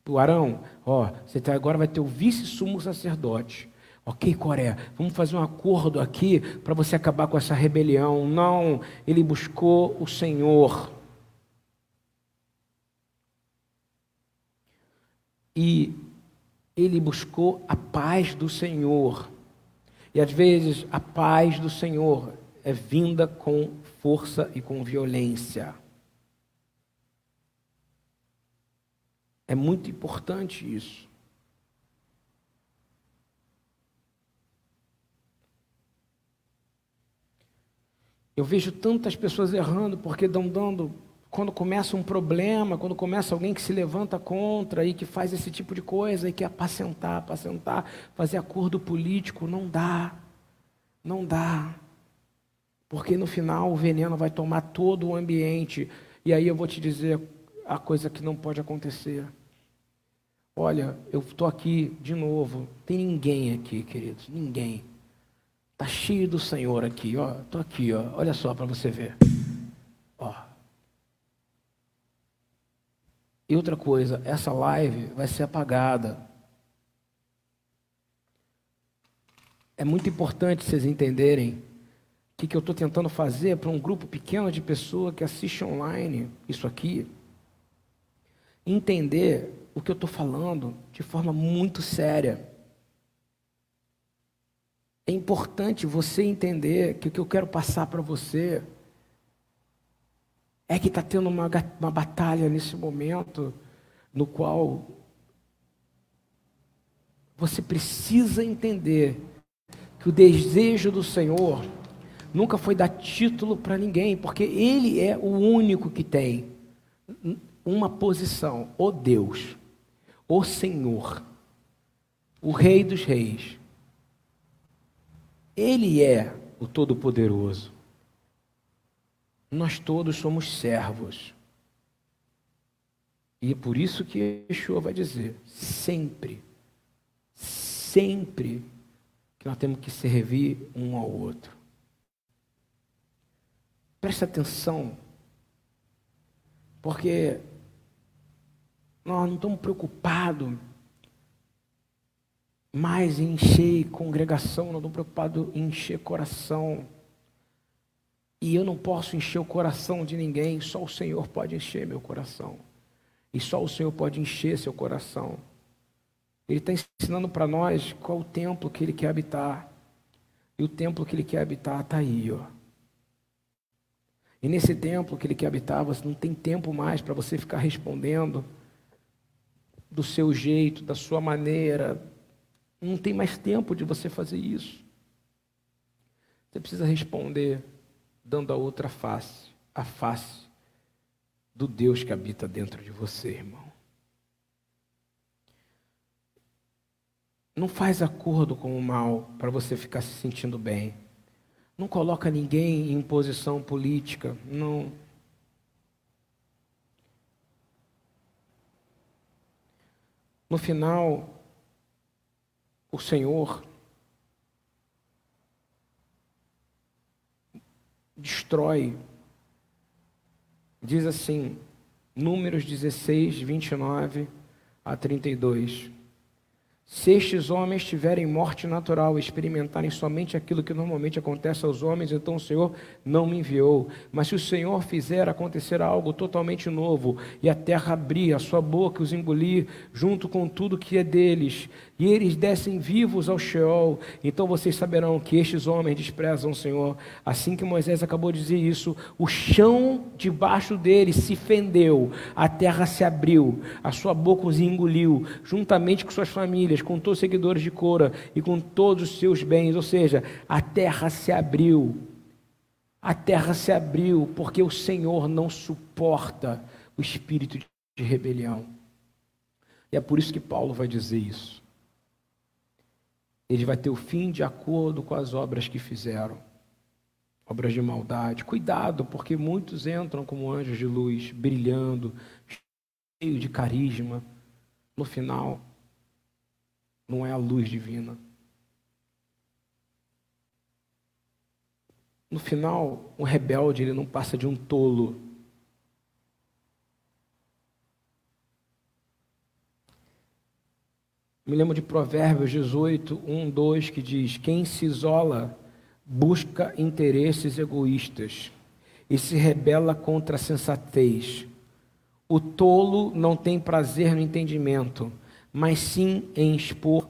O Arão, ó, você tá, agora vai ter o vice-sumo sacerdote. Ok, Coré, vamos fazer um acordo aqui para você acabar com essa rebelião. Não, ele buscou o Senhor. E ele buscou a paz do Senhor. E às vezes a paz do Senhor é vinda com força e com violência. É muito importante isso. Eu vejo tantas pessoas errando porque estão dando quando começa um problema, quando começa alguém que se levanta contra e que faz esse tipo de coisa e que apacentar, apacentar, fazer acordo político, não dá. Não dá. Porque no final o veneno vai tomar todo o ambiente. E aí eu vou te dizer a coisa que não pode acontecer. Olha, eu estou aqui de novo. Tem ninguém aqui, queridos. Ninguém. Está cheio do Senhor aqui. Estou aqui. Ó. Olha só para você ver. Ó. E outra coisa, essa live vai ser apagada. É muito importante vocês entenderem o que, que eu estou tentando fazer para um grupo pequeno de pessoas que assiste online isso aqui. Entender o que eu estou falando de forma muito séria. É importante você entender que o que eu quero passar para você é que está tendo uma, uma batalha nesse momento no qual você precisa entender que o desejo do Senhor nunca foi dar título para ninguém, porque Ele é o único que tem uma posição, o Deus, o Senhor, o Rei dos Reis. Ele é o Todo-Poderoso. Nós todos somos servos. E é por isso que Yeshua vai dizer: sempre, sempre que nós temos que servir um ao outro. Preste atenção, porque nós não estamos preocupados mais em encher congregação, nós estamos preocupados em encher coração. E eu não posso encher o coração de ninguém, só o Senhor pode encher meu coração. E só o Senhor pode encher seu coração. Ele está ensinando para nós qual o templo que Ele quer habitar. E o templo que Ele quer habitar está aí, ó. E nesse templo que Ele quer habitar, você não tem tempo mais para você ficar respondendo do seu jeito, da sua maneira. Não tem mais tempo de você fazer isso. Você precisa responder dando a outra face, a face do Deus que habita dentro de você, irmão. Não faz acordo com o mal para você ficar se sentindo bem. Não coloca ninguém em posição política. Não. No final, o Senhor destrói Diz assim, Números 16, 29 a 32. Se estes homens tiverem morte natural, experimentarem somente aquilo que normalmente acontece aos homens, então o Senhor não me enviou. Mas se o Senhor fizer acontecer algo totalmente novo, e a terra abrir a sua boca e os engolir, junto com tudo que é deles, e eles descem vivos ao Sheol, então vocês saberão que estes homens desprezam o Senhor. Assim que Moisés acabou de dizer isso, o chão debaixo deles se fendeu, a terra se abriu, a sua boca os engoliu, juntamente com suas famílias, com todos os seguidores de Cora e com todos os seus bens. Ou seja, a terra se abriu. A terra se abriu porque o Senhor não suporta o espírito de rebelião. E é por isso que Paulo vai dizer isso ele vai ter o fim de acordo com as obras que fizeram. Obras de maldade. Cuidado, porque muitos entram como anjos de luz, brilhando, cheio de carisma. No final, não é a luz divina. No final, um rebelde ele não passa de um tolo Me lembro de Provérbios 18, 1, 2, que diz: Quem se isola busca interesses egoístas e se rebela contra a sensatez. O tolo não tem prazer no entendimento, mas sim em expor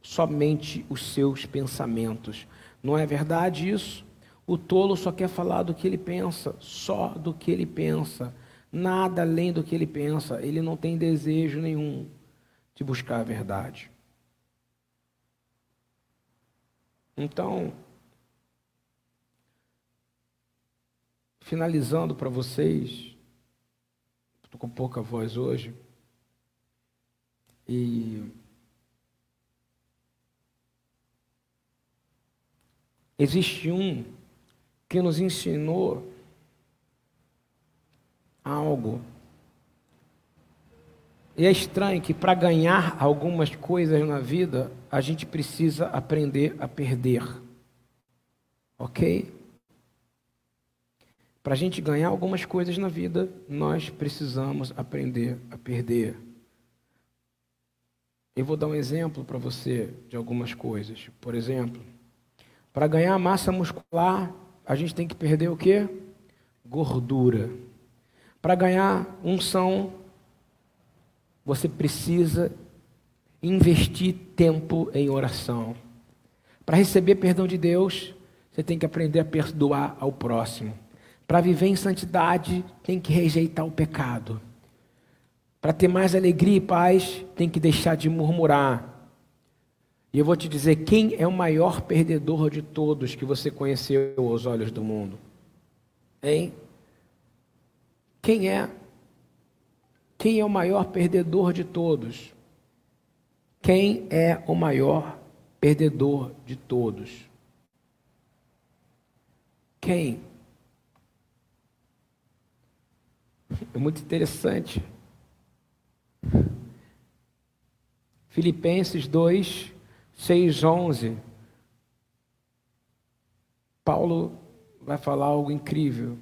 somente os seus pensamentos. Não é verdade isso? O tolo só quer falar do que ele pensa, só do que ele pensa, nada além do que ele pensa. Ele não tem desejo nenhum de buscar a verdade. Então, finalizando para vocês, estou com pouca voz hoje, e existe um que nos ensinou algo e é estranho que para ganhar algumas coisas na vida, a gente precisa aprender a perder. Ok? Para a gente ganhar algumas coisas na vida, nós precisamos aprender a perder. Eu vou dar um exemplo para você de algumas coisas. Por exemplo, para ganhar massa muscular, a gente tem que perder o quê? Gordura. Para ganhar unção, você precisa investir tempo em oração. Para receber perdão de Deus, você tem que aprender a perdoar ao próximo. Para viver em santidade, tem que rejeitar o pecado. Para ter mais alegria e paz, tem que deixar de murmurar. E eu vou te dizer quem é o maior perdedor de todos que você conheceu aos olhos do mundo. Hein? Quem é? Quem é o maior perdedor de todos? Quem é o maior perdedor de todos? Quem? É muito interessante. Filipenses 2, 6, 11. Paulo vai falar algo incrível.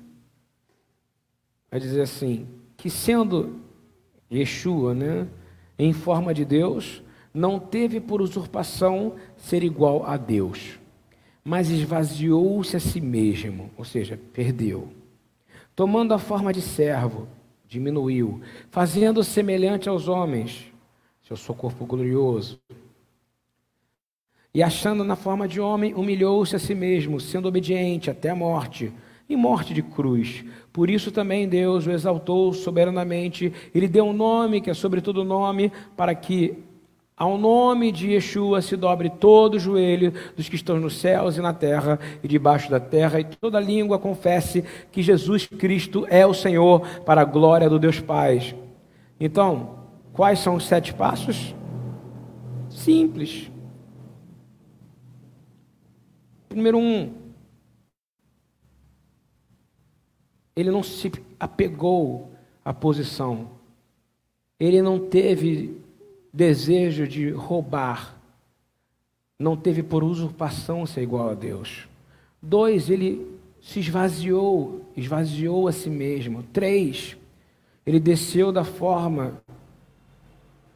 Vai dizer assim: que sendo Yeshua, né, em forma de Deus, não teve por usurpação ser igual a Deus, mas esvaziou-se a si mesmo, ou seja, perdeu. Tomando a forma de servo, diminuiu, fazendo semelhante aos homens, seu corpo glorioso. E achando na forma de homem, humilhou-se a si mesmo, sendo obediente até a morte, e morte de cruz. Por isso também Deus o exaltou soberanamente, ele deu um nome que é sobre todo nome, para que ao nome de Yeshua se dobre todo o joelho dos que estão nos céus e na terra e debaixo da terra, e toda língua confesse que Jesus Cristo é o Senhor, para a glória do Deus Pai. Então, quais são os sete passos? Simples. Número um, ele não se apegou à posição, ele não teve desejo de roubar, não teve por usurpação ser igual a Deus. Dois, ele se esvaziou, esvaziou a si mesmo. Três, ele desceu da forma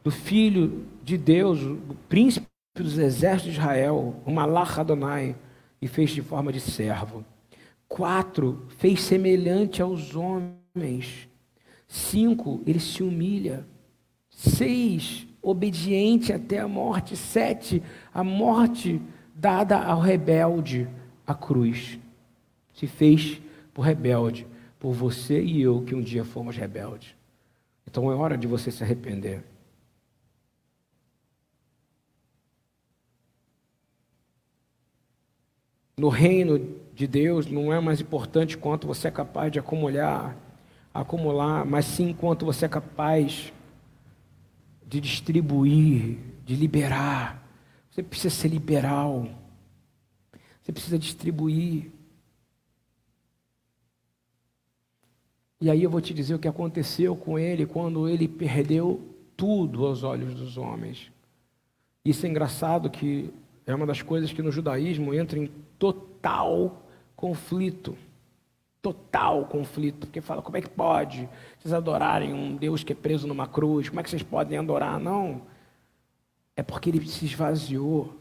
do filho de Deus, do príncipe dos exércitos de Israel, o Malach Adonai, e fez de forma de servo. Quatro, fez semelhante aos homens. Cinco, ele se humilha. Seis, obediente até a morte. Sete, a morte dada ao rebelde, a cruz. Se fez por rebelde, por você e eu que um dia fomos rebeldes. Então é hora de você se arrepender. No reino de Deus não é mais importante quanto você é capaz de acumular, acumular, mas sim quanto você é capaz de distribuir, de liberar. Você precisa ser liberal. Você precisa distribuir. E aí eu vou te dizer o que aconteceu com ele quando ele perdeu tudo aos olhos dos homens. Isso é engraçado que é uma das coisas que no judaísmo entra em total conflito total conflito, porque fala, como é que pode vocês adorarem um Deus que é preso numa cruz? Como é que vocês podem adorar? Não. É porque ele se esvaziou,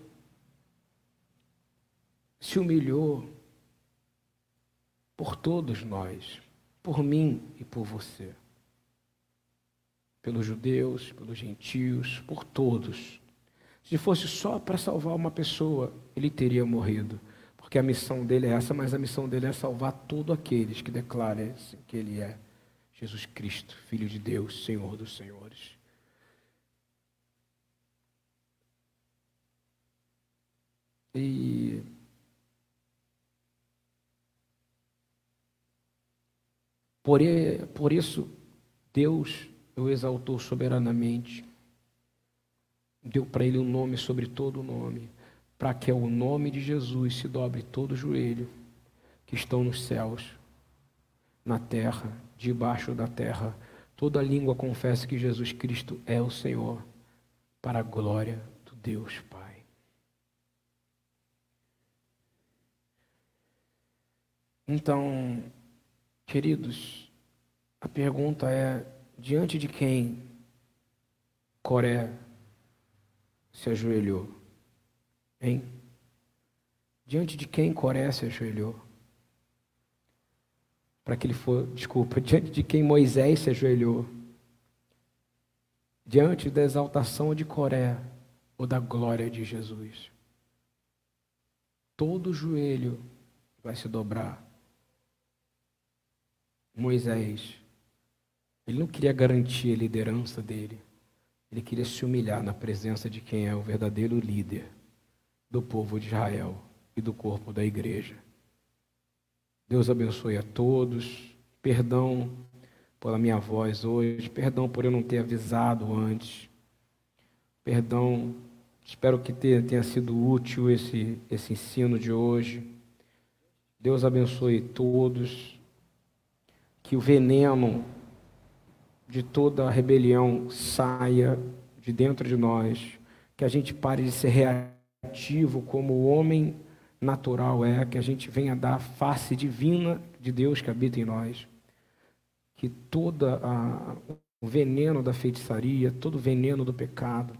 se humilhou por todos nós, por mim e por você. Pelos judeus, pelos gentios, por todos. Se fosse só para salvar uma pessoa, ele teria morrido porque a missão dele é essa, mas a missão dele é salvar todos aqueles que declarem que ele é Jesus Cristo, Filho de Deus, Senhor dos Senhores. E por, por isso Deus o exaltou soberanamente, deu para ele um nome sobre todo o nome para que o nome de Jesus se dobre todo o joelho que estão nos céus, na terra, debaixo da terra. Toda língua confessa que Jesus Cristo é o Senhor, para a glória do Deus Pai. Então, queridos, a pergunta é: diante de quem Coré se ajoelhou? Hein? Diante de quem Coré se ajoelhou? Para que ele for, desculpa, diante de quem Moisés se ajoelhou? Diante da exaltação de Coré ou da glória de Jesus? Todo joelho vai se dobrar. Moisés, ele não queria garantir a liderança dele, ele queria se humilhar na presença de quem é o verdadeiro líder do povo de Israel e do corpo da igreja. Deus abençoe a todos. Perdão pela minha voz hoje, perdão por eu não ter avisado antes. Perdão, espero que tenha, sido útil esse, esse ensino de hoje. Deus abençoe todos. Que o veneno de toda a rebelião saia de dentro de nós. Que a gente pare de ser reativo como o homem natural é, que a gente venha dar a face divina de Deus que habita em nós. Que toda o veneno da feitiçaria, todo o veneno do pecado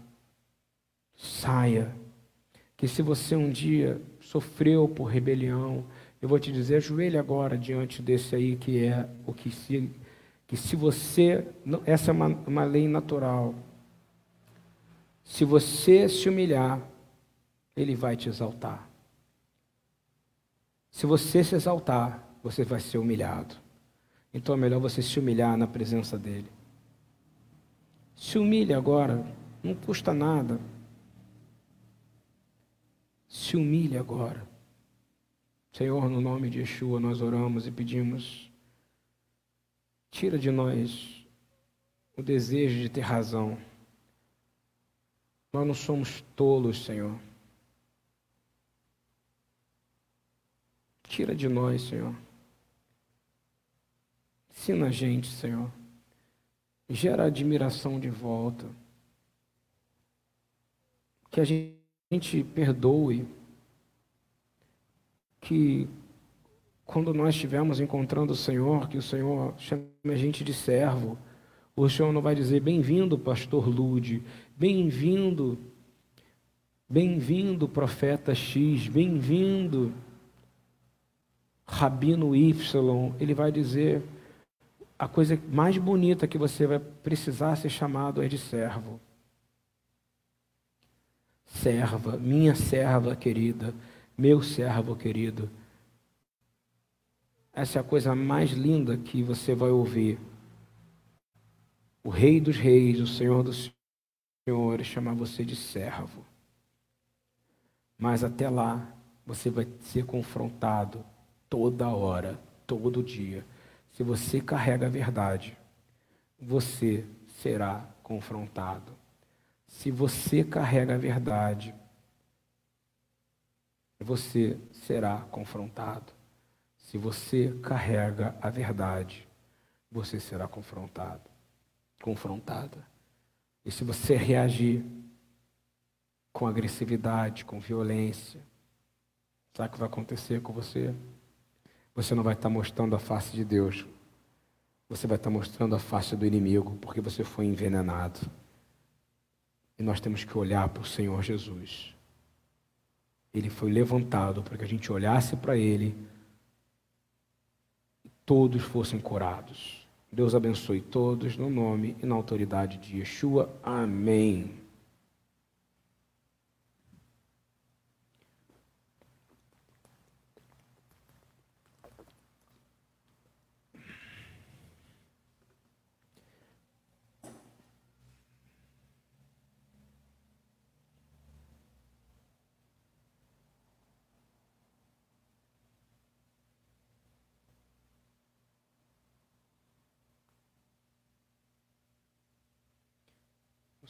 saia. Que se você um dia sofreu por rebelião, eu vou te dizer, ajoelhe agora diante desse aí que é o que se que se você, essa é uma, uma lei natural, se você se humilhar, ele vai te exaltar. Se você se exaltar, você vai ser humilhado. Então é melhor você se humilhar na presença dele. Se humilhe agora, não custa nada. Se humilhe agora. Senhor, no nome de Yeshua, nós oramos e pedimos: tira de nós o desejo de ter razão. Nós não somos tolos, Senhor. Tira de nós, Senhor. Ensina a gente, Senhor. Gera admiração de volta. Que a gente perdoe. Que quando nós estivermos encontrando o Senhor, que o Senhor chame a gente de servo. O Senhor não vai dizer bem-vindo, pastor Lude, bem-vindo, bem-vindo, profeta X, bem-vindo, Rabino Y, ele vai dizer a coisa mais bonita que você vai precisar ser chamado é de servo. Serva, minha serva querida, meu servo querido. Essa é a coisa mais linda que você vai ouvir. O Rei dos Reis, o Senhor dos Senhores, chamar você de servo. Mas até lá, você vai ser confrontado toda hora, todo dia. Se você carrega a verdade, você será confrontado. Se você carrega a verdade, você será confrontado. Se você carrega a verdade, você será confrontado, confrontada. E se você reagir com agressividade, com violência, sabe o que vai acontecer com você? Você não vai estar mostrando a face de Deus. Você vai estar mostrando a face do inimigo, porque você foi envenenado. E nós temos que olhar para o Senhor Jesus. Ele foi levantado para que a gente olhasse para Ele e todos fossem curados. Deus abençoe todos no nome e na autoridade de Yeshua. Amém.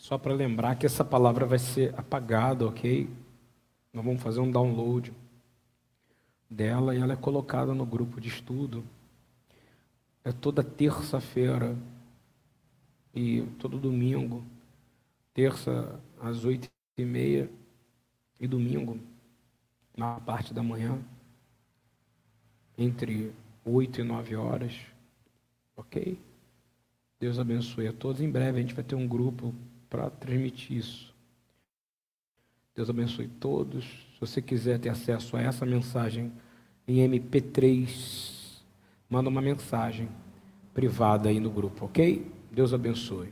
Só para lembrar que essa palavra vai ser apagada, ok? Nós vamos fazer um download dela e ela é colocada no grupo de estudo. É toda terça-feira e todo domingo. Terça às oito e meia e domingo na parte da manhã, entre oito e nove horas. Ok? Deus abençoe a todos. Em breve a gente vai ter um grupo para transmitir isso. Deus abençoe todos. Se você quiser ter acesso a essa mensagem em MP3, manda uma mensagem privada aí no grupo, ok? Deus abençoe.